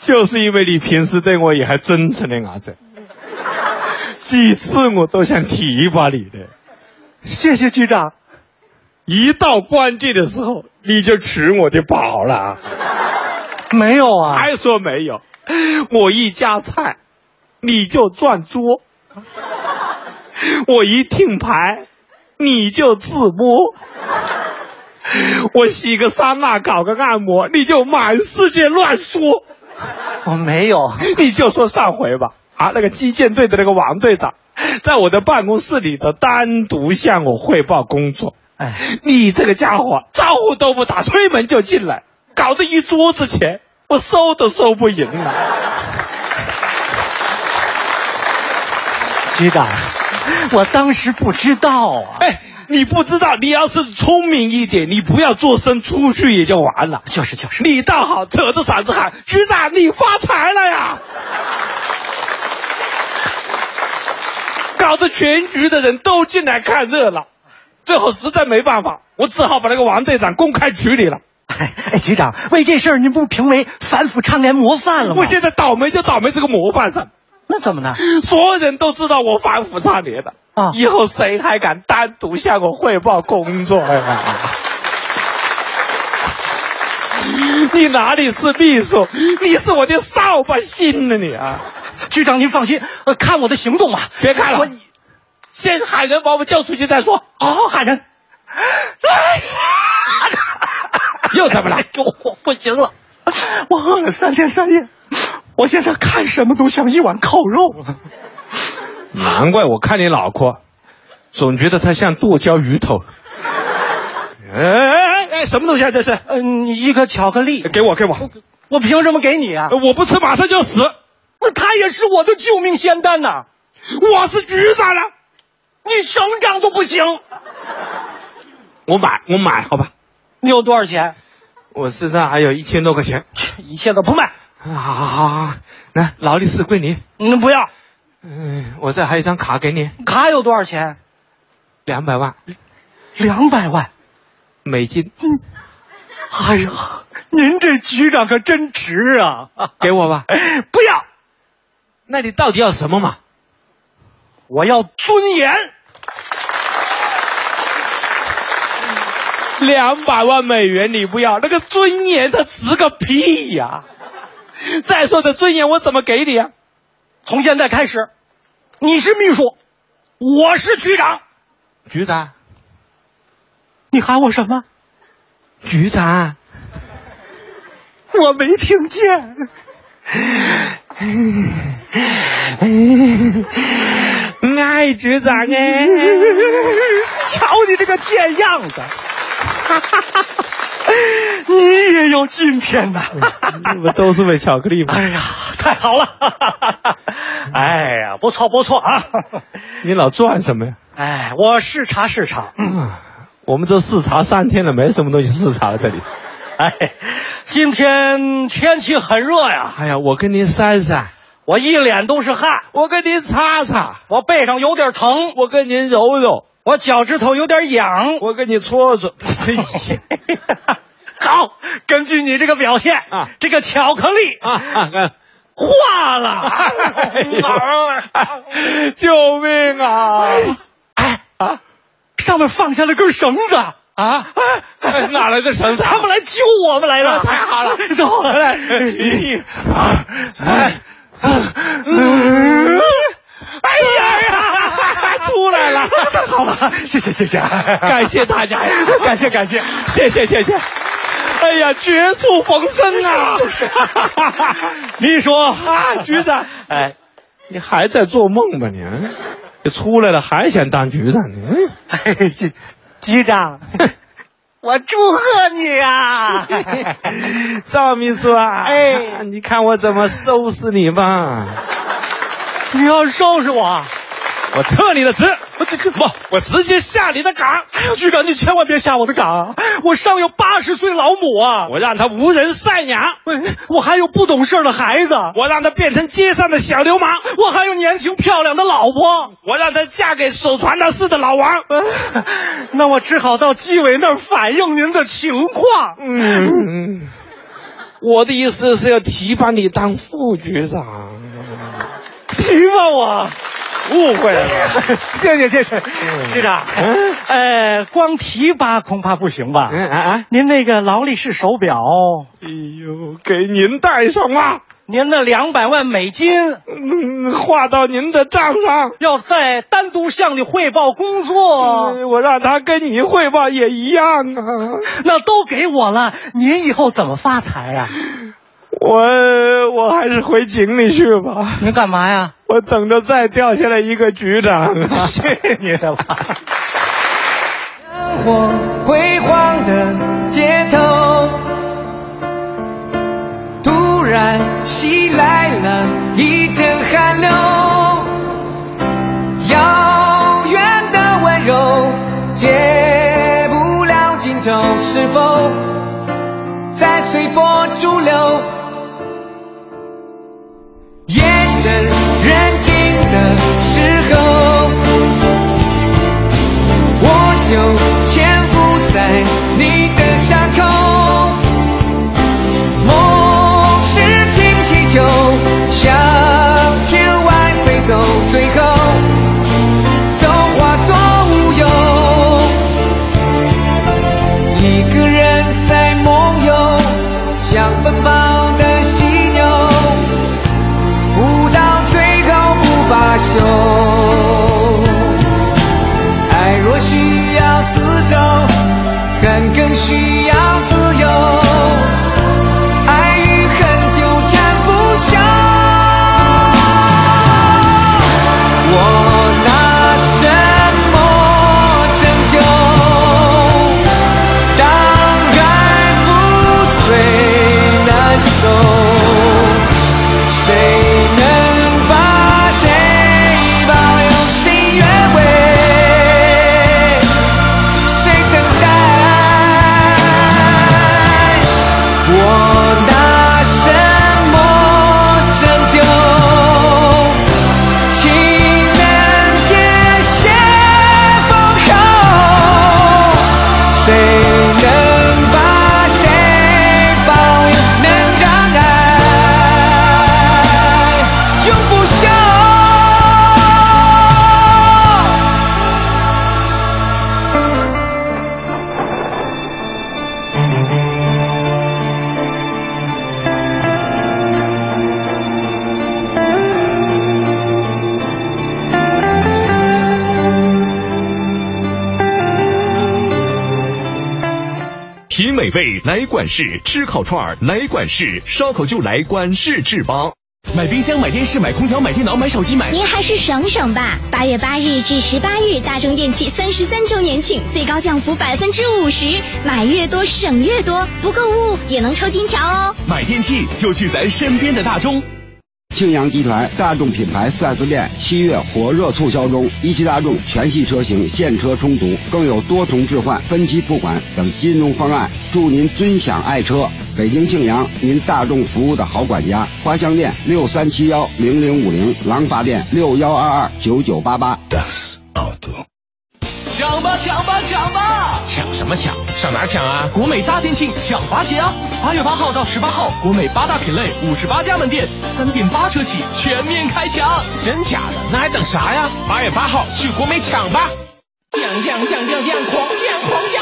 就是因为你平时对我也还真诚的伢子，几次我都想提拔你的。谢谢局长。一到关键的时候，你就吃我的饱了。没有啊？还说没有？我一夹菜，你就转桌；我一听牌，你就自摸；我洗个桑拿，搞个按摩，你就满世界乱说。我没有，你就说上回吧。啊，那个击剑队的那个王队长，在我的办公室里头单独向我汇报工作。哎，你这个家伙招呼都不打，推门就进来，搞得一桌子钱，我收都收不赢了。局长，我当时不知道啊。哎，你不知道，你要是聪明一点，你不要做声出去也就完了。就是就是，你倒好，扯着嗓子喊：“局长，你发财了呀！” [laughs] 搞得全局的人都进来看热闹。最后实在没办法，我只好把那个王队长公开处理了。哎哎，局长，为这事儿您不评为反腐倡廉模范了吗？我现在倒霉就倒霉这个模范上。那怎么呢？所有人都知道我反腐倡廉的啊，以后谁还敢单独向我汇报工作呀？你哪里是秘书？你是我的扫把星呢你啊！局长您放心，呃，看我的行动吧。别看了，先喊人把我们叫出去再说。好，喊人。哎又怎么了？我不行了，我饿了三天三夜，我现在看什么都像一碗烤肉。难怪我看你脑壳，总觉得它像剁椒鱼头。哎哎哎！什么东西啊？这是？嗯，一个巧克力。给我，给我。我凭什么给你啊？我不吃马上就死。那它也是我的救命仙丹呐！我是局长了，你省长都不行。我买，我买，好吧。你有多少钱？我身上还有一千多块钱。一切都不卖。好好好好，来，劳力士归你。嗯，不要。嗯，我这还有一张卡给你。卡有多少钱？两百万。两百万。美金。嗯。哎呀，您这局长可真值啊！给我吧。[laughs] 不要。那你到底要什么嘛？我要尊严。两百万美元你不要，那个尊严它值个屁呀！再说这尊严我怎么给你啊？从现在开始，你是秘书，我是局长。局长，你喊我什么？局长，我没听见。哎，局长哎，瞧你这个贱样子！[laughs] 你也有今天呐！[laughs] 你们都是为巧克力吗？哎呀，太好了！哎呀，不错不错啊！你老转什么呀？哎，我视察视察。嗯，我们这视察三天了，没什么东西视察了这里。哎，今天天气很热呀！哎呀，我跟您晒晒。我一脸都是汗，我跟您擦擦；我背上有点疼，我跟您揉揉；我脚趾头有点痒，我给你搓搓。[laughs] 好，根据你这个表现啊，这个巧克力啊啊化了！[laughs] [laughs] 救命啊！哎啊，上面放下了根绳子啊！哎，哪来的绳子？他们来救我们来了！太好了，走来！一、二、三。嗯，哎呀呀，出来了！太 [laughs] 好了，谢谢谢谢，感谢大家呀，[laughs] 感谢感谢，谢谢谢谢。哎呀，绝处逢生啊！就是，秘书 [laughs] 啊，局长，哎，你还在做梦吧你？你出来了还想当局长呢？哎，局局长，我祝贺你啊！赵秘书啊，哎，你看我怎么收拾你吧？你要收拾我？我撤你的职，不，我直接下你的岗。局长，你千万别下我的岗，我上有八十岁老母啊！我让他无人赡养，我还有不懂事的孩子，我让他变成街上的小流氓，我还有年轻漂亮的老婆，我让他嫁给守传达室的老王。那我只好到纪委那儿反映您的情况。嗯，我的意思是要提拔你当副局长，提拔我。误会了，[laughs] 谢谢谢谢，局长。呃，光提拔恐怕不行吧？嗯啊，您那个劳力士手表，哎呦，给您戴上了。您的两百万美金，嗯，划到您的账上。要再单独向你汇报工作，我让他跟你汇报也一样啊。[laughs] 那都给我了，您以后怎么发财呀？我我还是回井里去吧。你干嘛呀？我等着再掉下来一个局长。[laughs] 谢你了。生活辉煌的街头，突然袭来了一阵寒流。遥远的温柔，解不了今朝，是否在随波逐流？你来管事，吃烤串儿来管事，烧烤就来管事制吧。买冰箱、买电视、买空调、买电脑、买手机、买……您还是省省吧。八月八日至十八日，大中电器三十三周年庆，最高降幅百分之五十，买越多省越多，不购物也能抽金条哦。买电器就去咱身边的大中。庆阳集团大众品牌 4S 店七月火热促销中，一汽大众全系车型现车充足，更有多重置换、分期付款等金融方案，祝您尊享爱车。北京庆阳，您大众服务的好管家。花乡店六三七幺零零五零，廊坊店六幺二二九九八八。抢吧抢吧抢吧！抢什么抢？上哪抢啊？国美大店庆抢八节啊！八月八号到十八号，国美八大品类五十八家门店，三点八折起，全面开抢！真假的？那还等啥呀？八月八号去国美抢吧！降降降降降，狂降狂降狂降！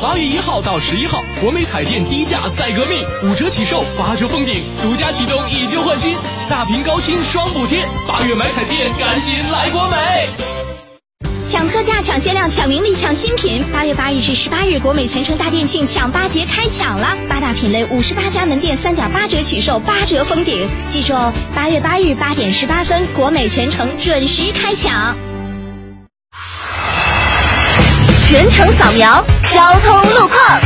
八月一号到十一号，国美彩电低价再革命，五折起售，八折封顶，独家启动以旧换新，大屏高清双补贴。八月买彩电，赶紧来国美！抢特价、抢限量、抢名利、抢新品！八月八日至十八日，国美全城大店庆抢八节开抢了，八大品类五十八家门店，三点八折起售，八折封顶。记住哦，八月八日八点十八分，国美全城准时开抢。全程扫描交通路况。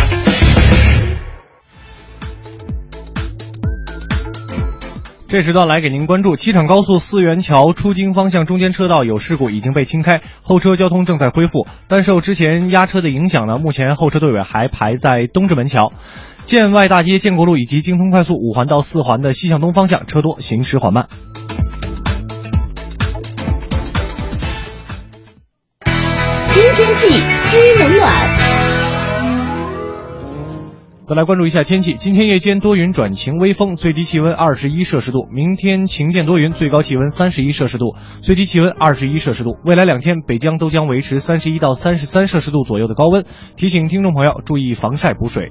这时段来给您关注：机场高速四元桥出京方向中间车道有事故，已经被清开，后车交通正在恢复。但受之前压车的影响呢，目前后车队尾还排在东直门桥、建外大街、建国路以及京通快速五环到四环的西向东方向车多，行驶缓慢。新天气知冷暖。再来关注一下天气，今天夜间多云转晴，微风，最低气温二十一摄氏度；明天晴见多云，最高气温三十一摄氏度，最低气温二十一摄氏度。未来两天，北疆都将维持三十一到三十三摄氏度左右的高温，提醒听众朋友注意防晒补水。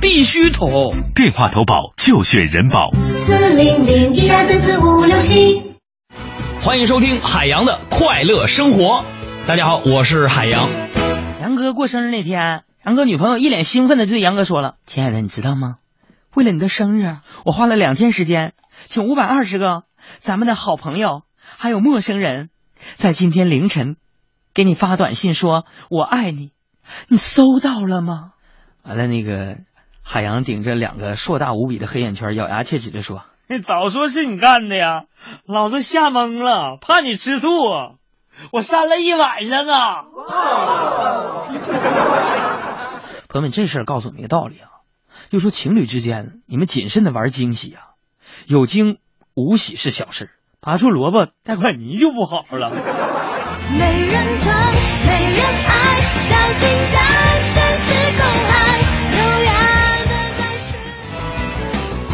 必须投！电话投保就选人保。四零零一二三四五六七。欢迎收听海洋的快乐生活。大家好，我是海洋。杨哥过生日那天，杨哥女朋友一脸兴奋的对杨哥说了：“亲爱的，你知道吗？为了你的生日，我花了两天时间，请五百二十个咱们的好朋友还有陌生人，在今天凌晨给你发短信说我爱你，你收到了吗？”完了，那个海洋顶着两个硕大无比的黑眼圈，咬牙切齿地说。你早说是你干的呀！老子吓懵了，怕你吃醋，我删了一晚上啊！朋友们，这事儿告诉我们一个道理啊，就说情侣之间，你们谨慎的玩惊喜啊，有惊无喜是小事，拔出萝卜带块泥就不好了。没人疼，没人爱，小心单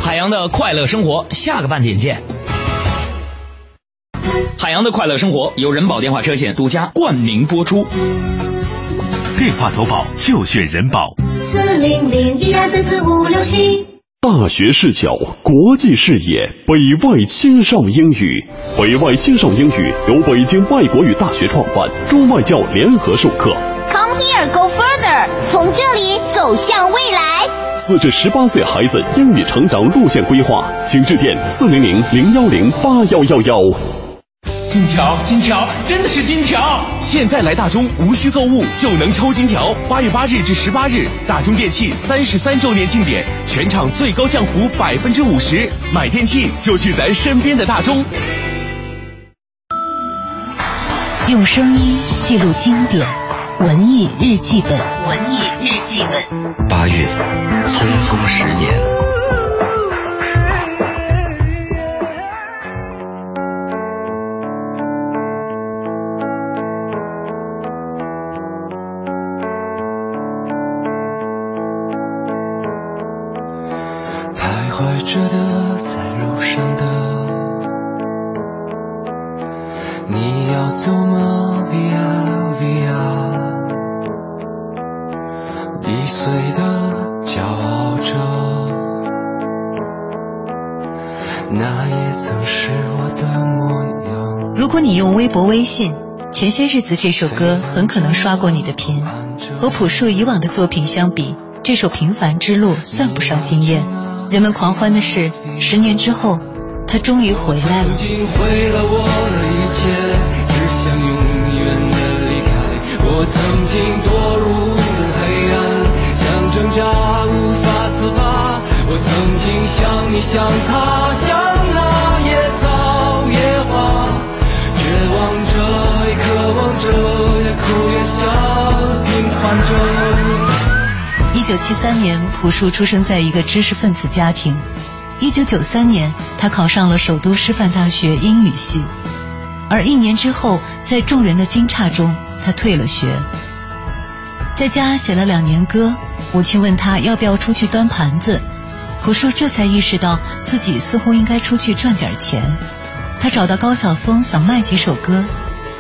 海洋的快乐生活，下个半点见。海洋的快乐生活由人保电话车险独家冠名播出。电话投保就选人保。四零零一二三四五六七。大学视角，国际视野，北外青少英语。北外青少英语由北京外国语大学创办，中外教联合授课。Come here, go further，从这里走向未来。四至十八岁孩子英语成长路线规划，请致电四零零零幺零八幺幺幺。金条，金条，真的是金条！现在来大中无需购物就能抽金条。八月八日至十八日，大中电器三十三周年庆典，全场最高降幅百分之五十，买电器就去咱身边的大中。用声音记录经典，文艺日记本，文艺日记本。八月，匆匆十年。博、微信，《前些日子》这首歌很可能刷过你的屏。和朴树以往的作品相比，这首《平凡之路》算不上惊艳。人们狂欢的是，十年之后，他终于回来了。已经毁了我的一切，只想永远的离开。我曾经堕入了黑暗，想挣扎无法自拔。我曾经像你，像他，像那望着，也渴望着，也哭也笑，平凡着。一九七三年，朴树出生在一个知识分子家庭。一九九三年，他考上了首都师范大学英语系，而一年之后，在众人的惊诧中，他退了学。在家写了两年歌，母亲问他要不要出去端盘子，朴树这才意识到自己似乎应该出去赚点钱。他找到高晓松想卖几首歌，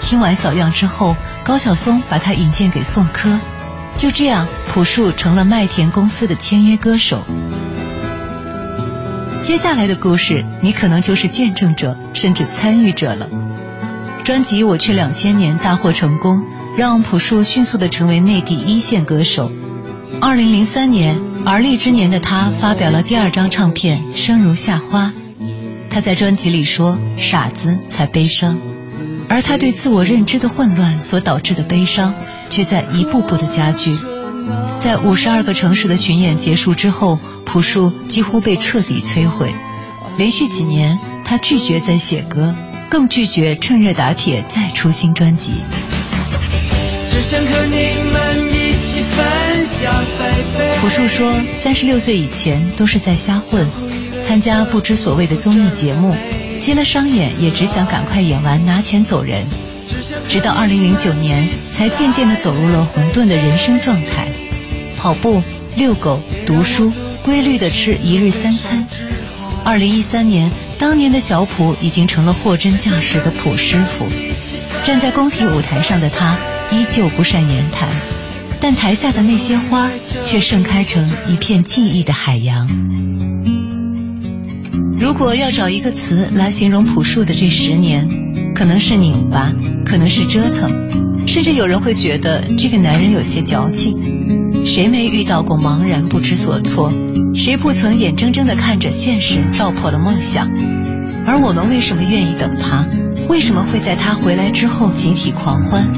听完小样之后，高晓松把他引荐给宋柯，就这样，朴树成了麦田公司的签约歌手。接下来的故事，你可能就是见证者，甚至参与者了。专辑《我去两千年》大获成功，让朴树迅速的成为内地一线歌手。二零零三年，而立之年的他发表了第二张唱片《生如夏花》。他在专辑里说：“傻子才悲伤。”而他对自我认知的混乱所导致的悲伤，却在一步步的加剧。在五十二个城市的巡演结束之后，朴树几乎被彻底摧毁。连续几年，他拒绝再写歌，更拒绝趁热打铁再出新专辑。只想和你们一起分享，朴树说，三十六岁以前都是在瞎混，参加不知所谓的综艺节目，接了商演也只想赶快演完拿钱走人。直到二零零九年，才渐渐地走入了混沌的人生状态。跑步、遛狗、读书，规律的吃一日三餐。二零一三年，当年的小普已经成了货真价实的普师傅。站在工体舞台上的他，依旧不善言谈，但台下的那些花却盛开成一片记忆的海洋。如果要找一个词来形容朴树的这十年，可能是拧巴，可能是折腾，甚至有人会觉得这个男人有些矫情。谁没遇到过茫然不知所措？谁不曾眼睁睁地看着现实照破了梦想？而我们为什么愿意等他？为什么会在他回来之后集体狂欢？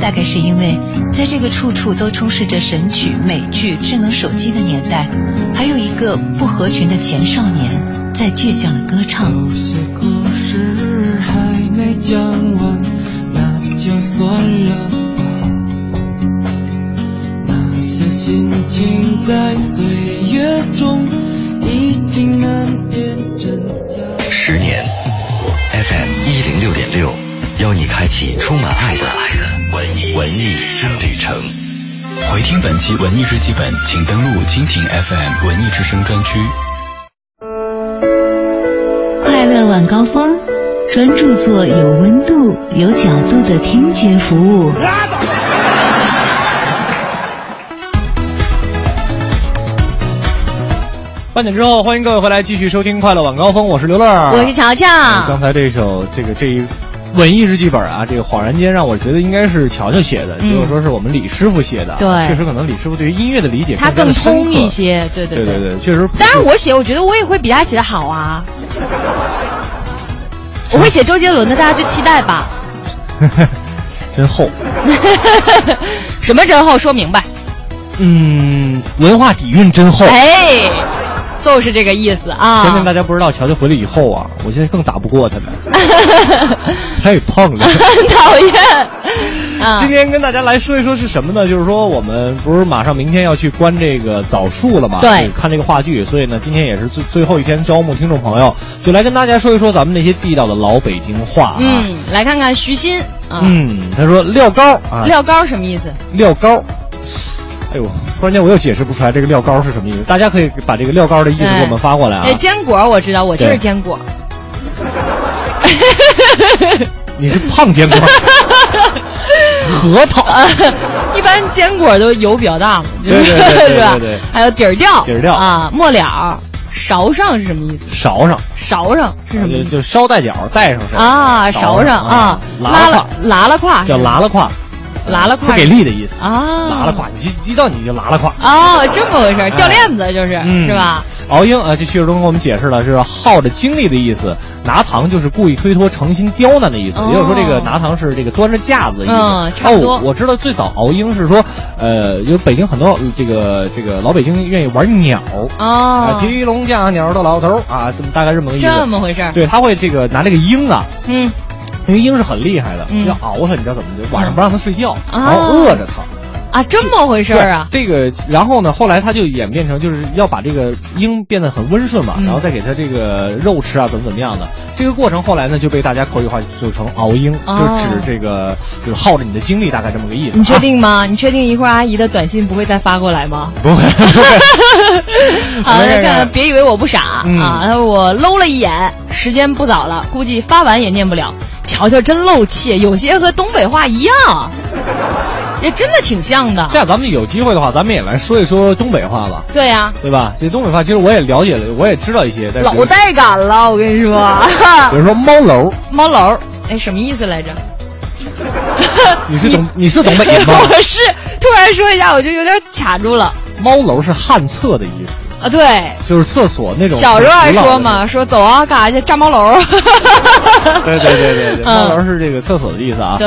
大概是因为在这个处处都充斥着神曲、美剧、智能手机的年代，还有一个不合群的前少年在倔强的歌唱。有些故事还没讲完，那就算了吧。那些心情在岁月中已经难辨真假。十年，FM 一零六点六，邀你开启充满爱的爱的文艺文艺新旅程。回听本期文艺日记本，请登录蜻蜓 FM 文艺之声专区。快乐晚高峰，专注做有温度、有角度的听觉服务。半点之后，欢迎各位回来继续收听《快乐晚高峰》，我是刘乐，我是乔乔。刚才这首这个这一文艺日记本啊，这个恍然间让我觉得应该是乔乔写的，嗯结果说是我们李师傅写的。对确实可能李师傅对于音乐的理解他更通一。些，对对对对对，确实。当然我写，我觉得我也会比他写的好啊。[laughs] 我会写周杰伦的，大家就期待吧。[laughs] 真厚。[laughs] 什么真厚？说明白。嗯，文化底蕴真厚。哎，就是这个意思啊。前面大家不知道，乔乔回来以后啊，我现在更打不过他们，[laughs] 太胖了。[laughs] 讨厌。[laughs] 啊今天跟大家来说一说是什么呢？就是说我们不是马上明天要去观这个枣树了嘛？对看这个话剧，所以呢，今天也是最最后一天招募听众朋友，就来跟大家说一说咱们那些地道的老北京话啊。嗯，来看看徐鑫啊。嗯，他说撂高啊，撂高什么意思？撂高。哎呦，突然间我又解释不出来这个料膏是什么意思，大家可以把这个料膏的意思给我们发过来啊哎，。坚果我知道，我就是坚果。[laughs] 你是胖坚果，[laughs] 核桃。[laughs] 一般坚果都油比较大嘛，对对对对对是吧对？还有底儿掉，底儿掉啊，末了，勺上是什么意思？勺上，勺上是什么意思？就捎带脚带上是啊，勺上啊，拉了拉了胯，叫拉了胯，拉了胯，不给力的意思啊，拉了胯，一一到你就拉了胯。哦，这么回事儿，掉链子就是嗯是吧？敖英啊，这趣事中给我们解释了，是耗着精力的意思。拿糖就是故意推脱、诚心刁难的意思，哦也就是说，这个拿糖是这个端着架子的意思。嗯差不多哦，我知道最早敖英是说，呃，有北京很多呃这个这个老北京愿意玩鸟啊，哦，提笼架鸟的老头啊，这么大概这么个意思。这么回事儿。对，他会这个拿这个鹰啊，嗯，因为鹰是很厉害的，嗯。要熬它，你知道怎么就晚上不让它睡觉，嗯然后饿着它。啊，这么回事儿啊？这个，然后呢，后来他就演变成就是要把这个鹰变得很温顺嘛，嗯然后再给它这个肉吃啊，怎么怎么样的。这个过程后来呢就被大家口语化就成熬鹰，哦就指这个就是耗着你的精力，大概这么个意思。你确啊？定吗？你确定一会儿阿姨的短信不会再发过来吗？[laughs] 不会。[laughs] 好，那看看来看，别以为我不傻、嗯啊！我搂了一眼，时间不早了，估计发完也念不了。瞧瞧，真漏气，有些和东北话一样，也真的挺像的。这样咱们有机会的话，咱们也来说一说东北话吧，对呀、对吧？这东北话其实我也了解了，我也知道一些，但是老带感了，我跟你说。[laughs] 比如说猫楼，猫楼，哎，什么意思来着？[laughs] 你是东你是东北人吗？[laughs] 我是突然说一下，我就有点卡住了猫楼是旱厕的意思，啊！对，就是厕所那种。小时候还说。嘛，说走啊，干啥去？炸猫楼。对对对对对，嗯猫楼是这个厕所的意思啊。对，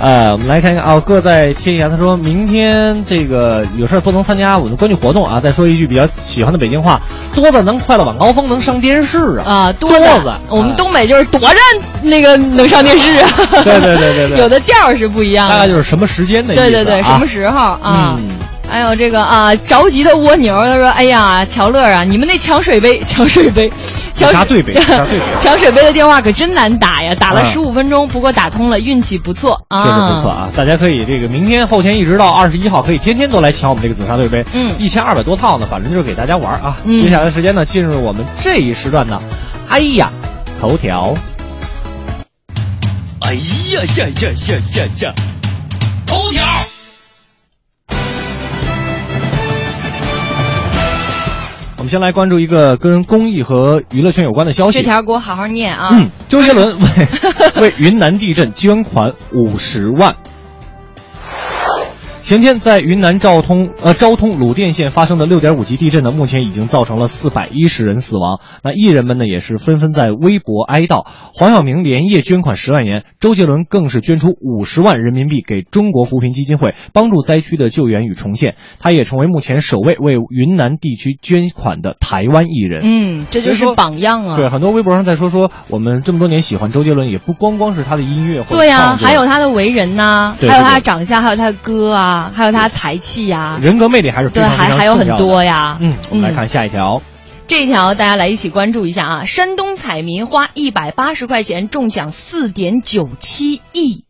呃，我们来看看啊，各在天涯，他说明天这个有事儿不能参加我们的观剧活动啊。再说一句比较喜欢的北京话，多子能快乐晚高峰能上电视啊。啊，多多子子，我们东北就是多着那个能上电视啊。[laughs] 对对对对对有的调是不一样的。大概就是什么时间的意思、啊。对对对，什么时候啊？嗯还有这个啊，着急的蜗牛，他说：“哎呀，乔乐啊，你们那抢水杯，抢水杯，抢啥对杯啥 [laughs] 对杯抢水杯的电话可真难打呀，打了啊十五分钟，不过打通了，运气不错啊，确实不错啊！大家可以这个明天、后天一直到二十一号，可以天天都来抢我们这个紫砂对杯，嗯一千二百多套呢，反正就是给大家玩啊。嗯接下来的时间呢，进入我们这一时段的，哎呀，头条。哎呀呀呀呀呀呀！头条。们先来关注一个跟公益和娱乐圈有关的消息。这条给我好好念啊。嗯，周杰伦为 [laughs] 为云南地震捐款五十万。前天在云南昭通呃昭通鲁甸县发生的六点五级地震呢，目前已经造成了四百一十人死亡。那艺人们呢也是纷纷在微博哀悼。黄晓明连夜捐款十万元，周杰伦更是捐出五十万人民币给中国扶贫基金会，帮助灾区的救援与重建。他也成为目前首位为云南地区捐款的台湾艺人。嗯，这就是榜样啊。对，很多微博上在说说我们这么多年喜欢周杰伦，也不光光是他的音乐或对呀、还有他的为人呐、对还有他的长相，还有他的歌啊，还有他才气呀、人格魅力还是非对，常非常还还有很多呀。嗯，我们来看下一条。这一条大家来一起关注一下啊！山东彩民花一百八十块钱中奖四点九七亿。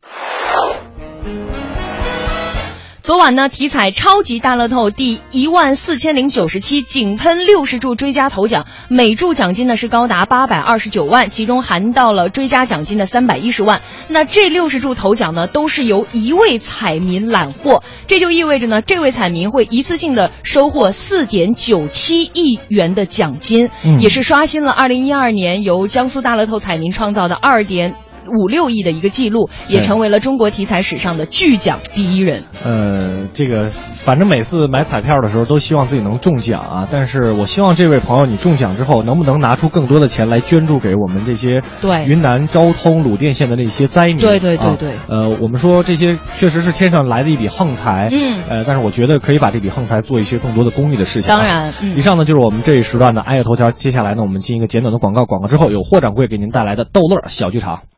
昨晚呢，体彩超级大乐透第一万四千零九十七井喷六十注追加头奖，每注奖金呢是高达八百二十九万，其中含到了追加奖金的三百一十万。那这六十注头奖呢，都是由一位彩民揽获，这就意味着呢，这位彩民会一次性的收获四点九七亿元的奖金，嗯也是刷新了二零一二年由江苏大乐透彩民创造的二点。五六亿的一个记录，也成为了中国体彩史上的巨奖第一人。呃，这个反正每次买彩票的时候都希望自己能中奖啊，但是我希望这位朋友你中奖之后能不能拿出更多的钱来捐助给我们这些对云南昭通鲁甸县的那些灾民。对对对啊对呃，我们说这些确实是天上来的一笔横财，嗯呃，但是我觉得可以把这笔横财做一些更多的公益的事情啊。当然嗯以上呢就是我们这一时段的爱乐头条，接下来呢我们进一个简短的广告，广告之后有霍掌柜给您带来的逗乐小剧场。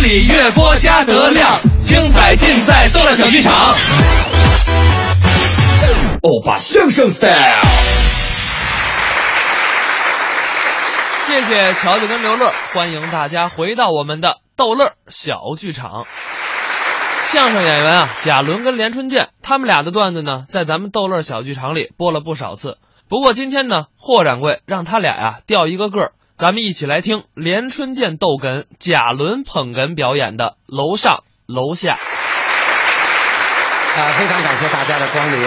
里月播加德亮，精彩尽在逗乐小剧场。欧巴相声 style。谢谢乔乔跟刘乐，欢迎大家回到我们的逗乐小剧场。相声演员啊，贾伦跟连春剑，他们俩的段子呢，在咱们逗乐小剧场里播了不少次。不过今天呢，霍掌柜让他俩呀、掉一个个儿，咱们一起来听连春剑逗哏、贾伦捧哏表演的《楼上楼下》。啊，非常感谢大家的光临。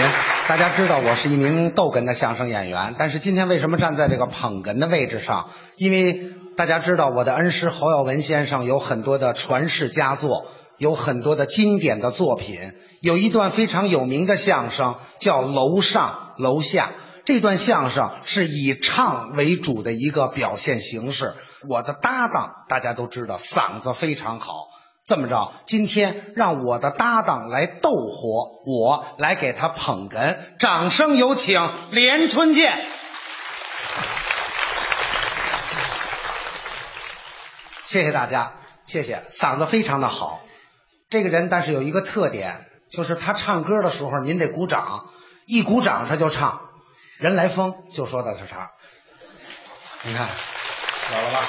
大家知道我是一名逗哏的相声演员，但是今天为什么站在这个捧哏的位置上？因为大家知道我的恩师侯耀文先生有很多的传世佳作有很多的经典的作品，有一段非常有名的相声叫《楼上楼下》。这段相声是以唱为主的一个表现形式。我的搭档大家都知道，嗓子非常好。这么着，今天让我的搭档来逗火，我来给他捧哏。掌声有请连春剑。谢谢大家，谢谢，嗓子非常的好。这个人，但是有一个特点，就是他唱歌的时候，您得鼓掌，一鼓掌他就唱。人来疯就说的是他，你看，有了吧？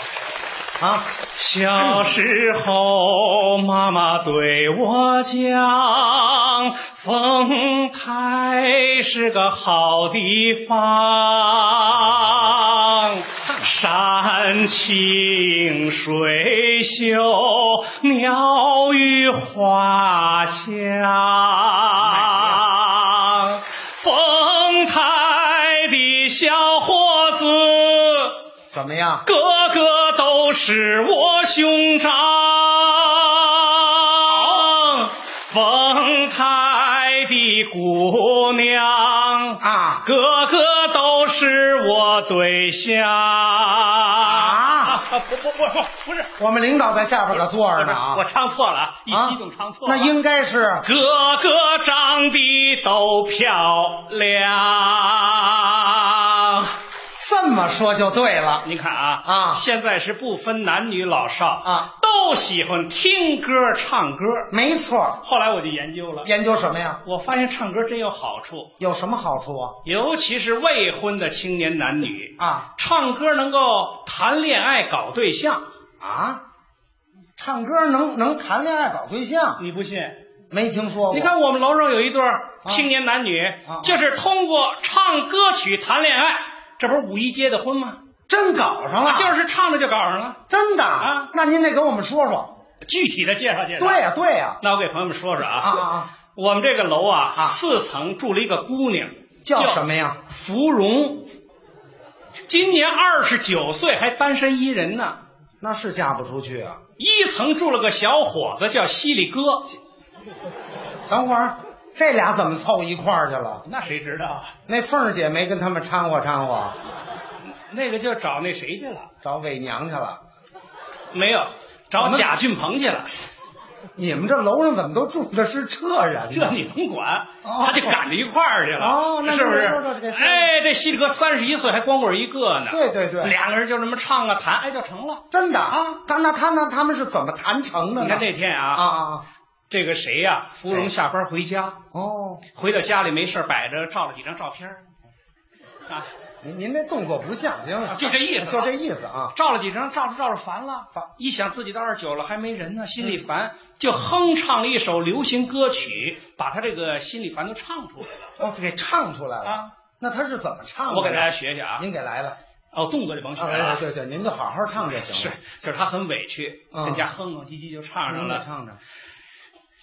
啊，小时候，妈妈对我讲，丰台是个好地方，山清水秀，鸟语花香。小伙子。怎么样？个个都是我兄长。丰台的姑娘啊，个个都是我对象。啊，[laughs] 不不不不，不是，我们领导在下边可坐着呢啊！我唱错了，一激动唱错了。那应该是个个长得都漂亮。这么说就对了。你看啊啊，现在是不分男女老少啊，都喜欢听歌唱歌。没错。后来我就研究了，研究什么呀？我发现唱歌真有好处。有什么好处啊？尤其是未婚的青年男女啊，唱歌能够谈恋爱、搞对象啊。唱歌能能谈恋爱、搞对象？你不信？没听说过。你看我们楼上有一对青年男女，啊、就是通过唱歌曲谈恋爱。这不是五一结的婚吗？真搞上了，啊、就是唱着就搞上了，真的啊！那您得给我们说说具体的介绍介绍。对呀、啊，对呀、啊。那我给朋友们说说啊啊啊！我们这个楼啊，四层住了一个姑娘，叫什么呀？芙蓉，今年二十九岁，还单身一人呢。那是嫁不出去啊。一层住了个小伙子，叫犀利哥。等会儿。这俩怎么凑一块儿去了？那谁知道？那凤儿姐没跟他们掺和掺和，那个就找那谁去了？找伪娘去了？没有，找贾俊鹏去了。你们这楼上怎么都住的是这人？这你甭管，他就赶到一块儿去了。哦，那是不是？哎，这西哥三十一岁，还光棍一个呢。对对对，两个人就这么唱啊弹，哎，就成了。真的啊？他那他那他们是怎么谈成的呢？你看那天啊啊啊！这个谁呀、啊？芙蓉下班回家，哦，回到家里没事摆着照了几张照片 [laughs] 啊。您您这动作不像，行了，就这意思，就这意思啊。照了几张，照着照着烦了，烦。一想自己到二十九了还没人呢，心里烦，就哼唱了一首流行歌曲，把他这个心里烦都唱出来了。哦，给唱出来了啊？那他是怎么唱的？我给大家学学啊。您给来了。哦，动作就甭学了、啊。对对，您就好好唱就行了。是，就是他很委屈，嗯、人家哼哼唧唧就唱上了。唱着。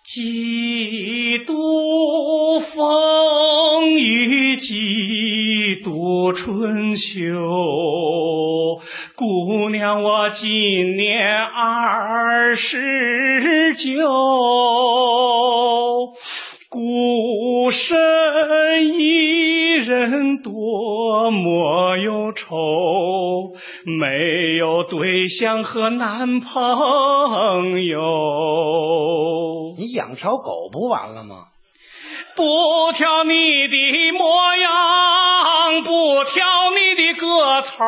几度风雨几度春秋，姑娘我今年二十九，孤身一人多么忧愁，没有对象和男朋友。你养条狗不完了吗？不挑你的模样，不挑你的个头，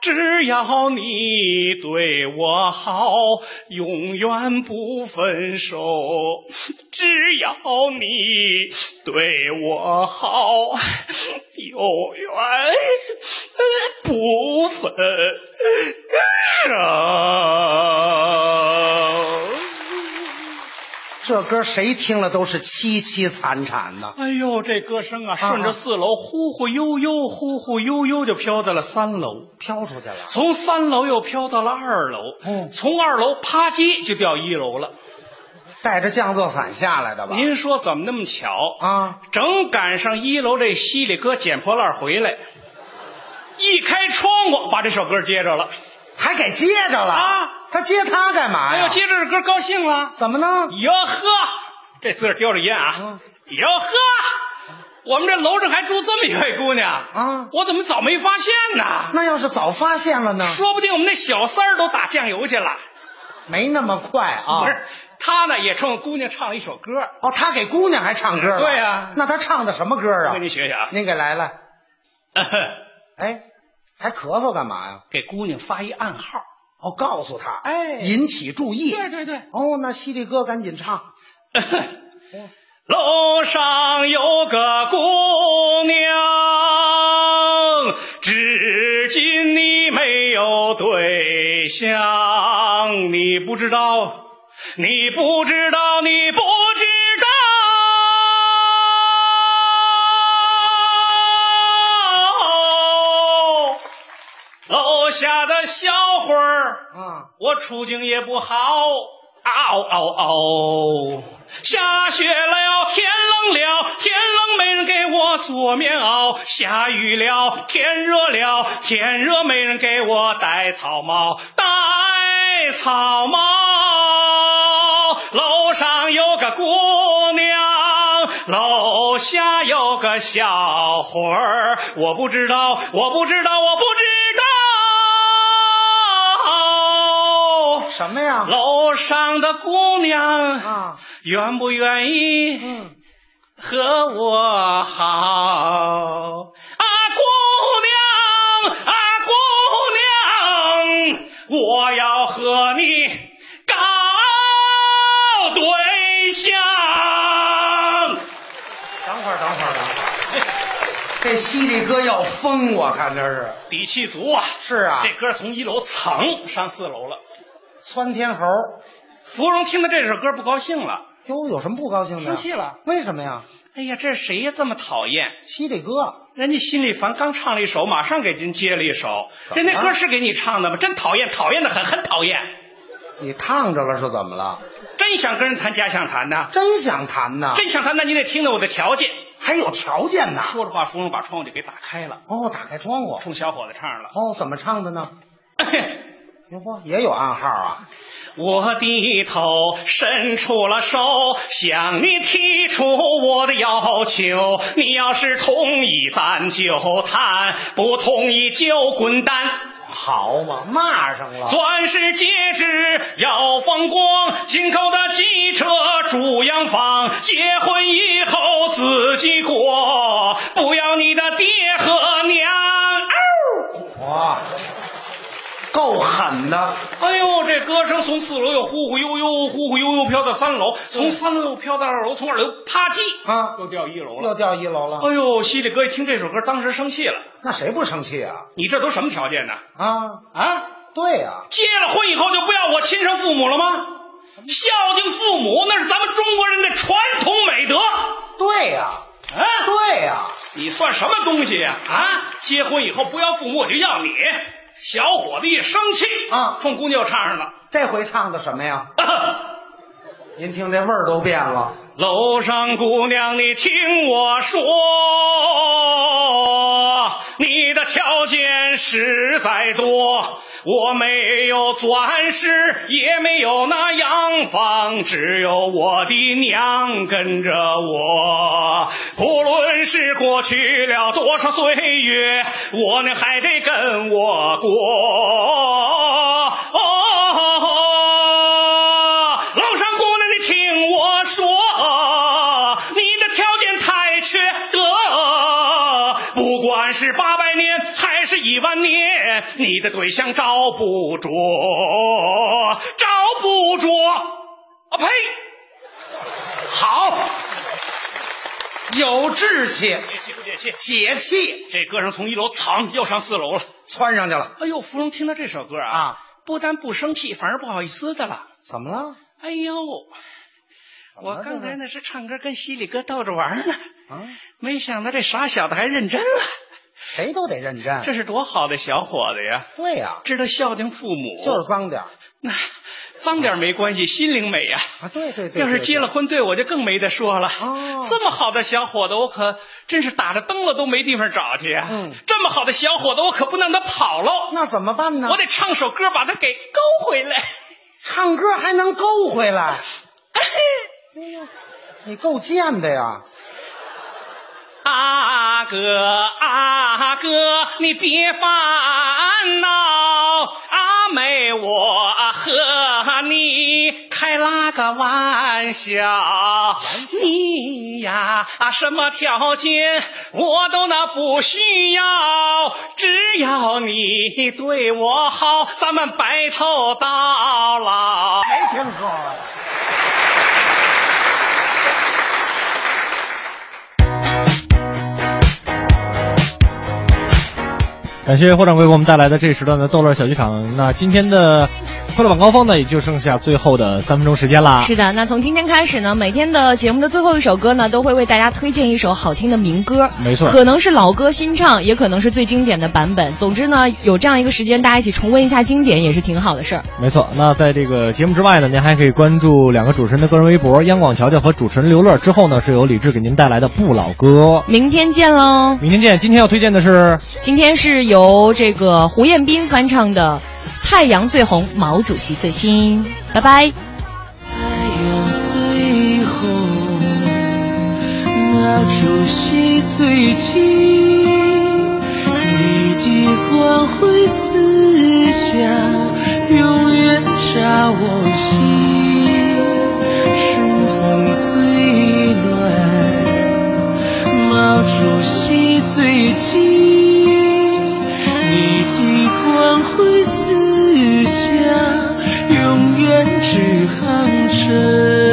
只要你对我好，永远不分手。只要你对我好，永远不分手。这歌谁听了都是凄凄惨惨的。哎呦，这歌声啊，顺着四楼忽忽悠悠，忽忽悠悠就飘到了三楼，飘出去了。从三楼又飘到了二楼，嗯，从二楼啪叽就掉一楼了，带着降落伞下来的吧？您说怎么那么巧啊？正赶上一楼这犀利哥捡破烂回来，一开窗户把这首歌接着了。还给接着了啊！他接他干嘛呀？哎呦，接这首歌高兴了，怎么呢？哟呵，这字儿叼着烟啊！哟呵，我们这楼上还住这么一位姑娘啊！我怎么早没发现呢？那要是早发现了呢？说不定我们那小三儿都打酱油去了。没那么快啊！不是，他呢也冲姑娘唱了一首歌。哦，他给姑娘还唱歌了？对呀。那他唱的什么歌啊？我给你学学啊。您给来来。[laughs] 哎，还咳嗽干嘛呀？给姑娘发一暗号。哦，告诉他，哎，引起注意。对对对。哦，那犀利哥赶紧唱。[laughs] 楼上有个姑娘，至今你没有对象，你不知道，你不知道，你不知楼下的小伙儿，啊，我处境也不好，嗷嗷嗷。下雪了，天冷了，天冷没人给我做棉袄；下雨了，天热了，天热没人给我戴草帽，戴草帽。楼上有个姑娘，楼下有个小伙儿，我不知道，我不知道，我不知道。什么呀？楼上的姑娘啊。愿不愿意和我好？啊，姑娘，啊，姑娘，我要和你搞对象。等会儿，等会儿，等会儿。这犀利哥要疯，我看这是底气足啊！是啊，这歌从一楼蹭上四楼了，窜天猴。芙蓉听到这首歌不高兴了。哟，有什么不高兴的？生气了？为什么呀？哎呀，这谁呀这么讨厌？犀利哥，人家心里烦，刚唱了一首，马上给您接了一首。人那歌是给你唱的吗？真讨厌，讨厌的很，很讨厌。你烫着了是怎么了？真想跟人谈假想谈呢？真想谈呢？真想谈，那你得听到我的条件。还有条件呢？说着话，芙蓉把窗户就给打开了。哦，打开窗户，冲小伙子唱了。哦，怎么唱的呢？[laughs] 哟嚯，也有暗号啊！我低头伸出了手，向你提出我的要求。你要是同意，咱就谈；不同意就滚蛋。好嘛，骂上了。钻石戒指要放光，进口的汽车住洋房，结婚以后自己过，不要你的爹和娘。哇！够狠的！哎呦，这歌声从四楼又忽忽悠悠、忽忽悠悠飘到三楼，从三楼又飘到二楼，从二楼啪叽啊，又掉一楼了，又掉一楼了。哎呦，犀利哥一听这首歌，当时生气了。那谁不生气啊？你这都什么条件呢？啊啊，对呀、啊，结了婚以后就不要我亲生父母了吗？孝敬父母那是咱们中国人的传统美德。对呀、啊，啊，对呀、你算什么东西呀？啊，结婚以后不要父母，我就要你。小伙子一生气啊，冲姑娘唱上了。这回唱的什么呀？[laughs] 您听这味儿都变了。楼上姑娘，你听我说，你的条件实在多。我没有钻石，也没有那洋房，只有我的娘跟着我。不论是过去了多少岁月，我呢还得跟我过。哦，楼上姑娘，你听我说，你的条件太缺德，不管是八百年还是一万年，你的对象找不着，找不着。啊呸！好，有志气，解气不解气？解气。这歌声从一楼噌又上四楼了，窜上去了。哎呦，芙蓉听到这首歌啊，啊不但不生气，反而不好意思的了。怎么了？哎呦，我刚才那是唱歌跟犀利哥逗着玩呢，啊，没想到这傻小子还认真了。谁都得认真。这是多好的小伙子呀！对呀、知道孝敬父母，就是脏点儿那脏点没关系，心灵美呀。啊！对对对，要是结了婚，对我就更没得说了。哦这么好的小伙子，我可真是打着灯笼都没地方找去呀。嗯这么好的小伙子，我可不能让他跑喽。那怎么办呢？我得唱首歌把他给勾回来。[laughs] 唱歌还能勾回来，[laughs] 你够贱的呀！阿哥阿哥，你别烦恼，阿妹我和你开了个玩笑。你呀，什么条件我都那不需要，只要你对我好，咱们白头到老。没听说。感谢霍掌柜给我们带来的这一时段的逗乐小剧场。那今天的快乐晚高峰呢，也就剩下最后的三分钟时间啦。是的，那从今天开始呢，每天的节目的最后一首歌呢，都会为大家推荐一首好听的民歌。没错可能是老歌新唱，也可能是最经典的版本。总之呢，有这样一个时间，大家一起重温一下经典，也是挺好的事儿。没错，那在这个节目之外呢，您还可以关注两个主持人的个人微博，央广乔乔和主持人刘乐。之后呢，是由李志给您带来的不老歌。明天见喽！明天见。今天要推荐的是，今天是由这个胡彦斌翻唱的《太阳最红，毛主席最亲》。拜拜。太阳最红，毛主席最亲，你的光辉思想永远扎我心。春风最暖，毛主席最亲，你的光辉思思想永远只航程。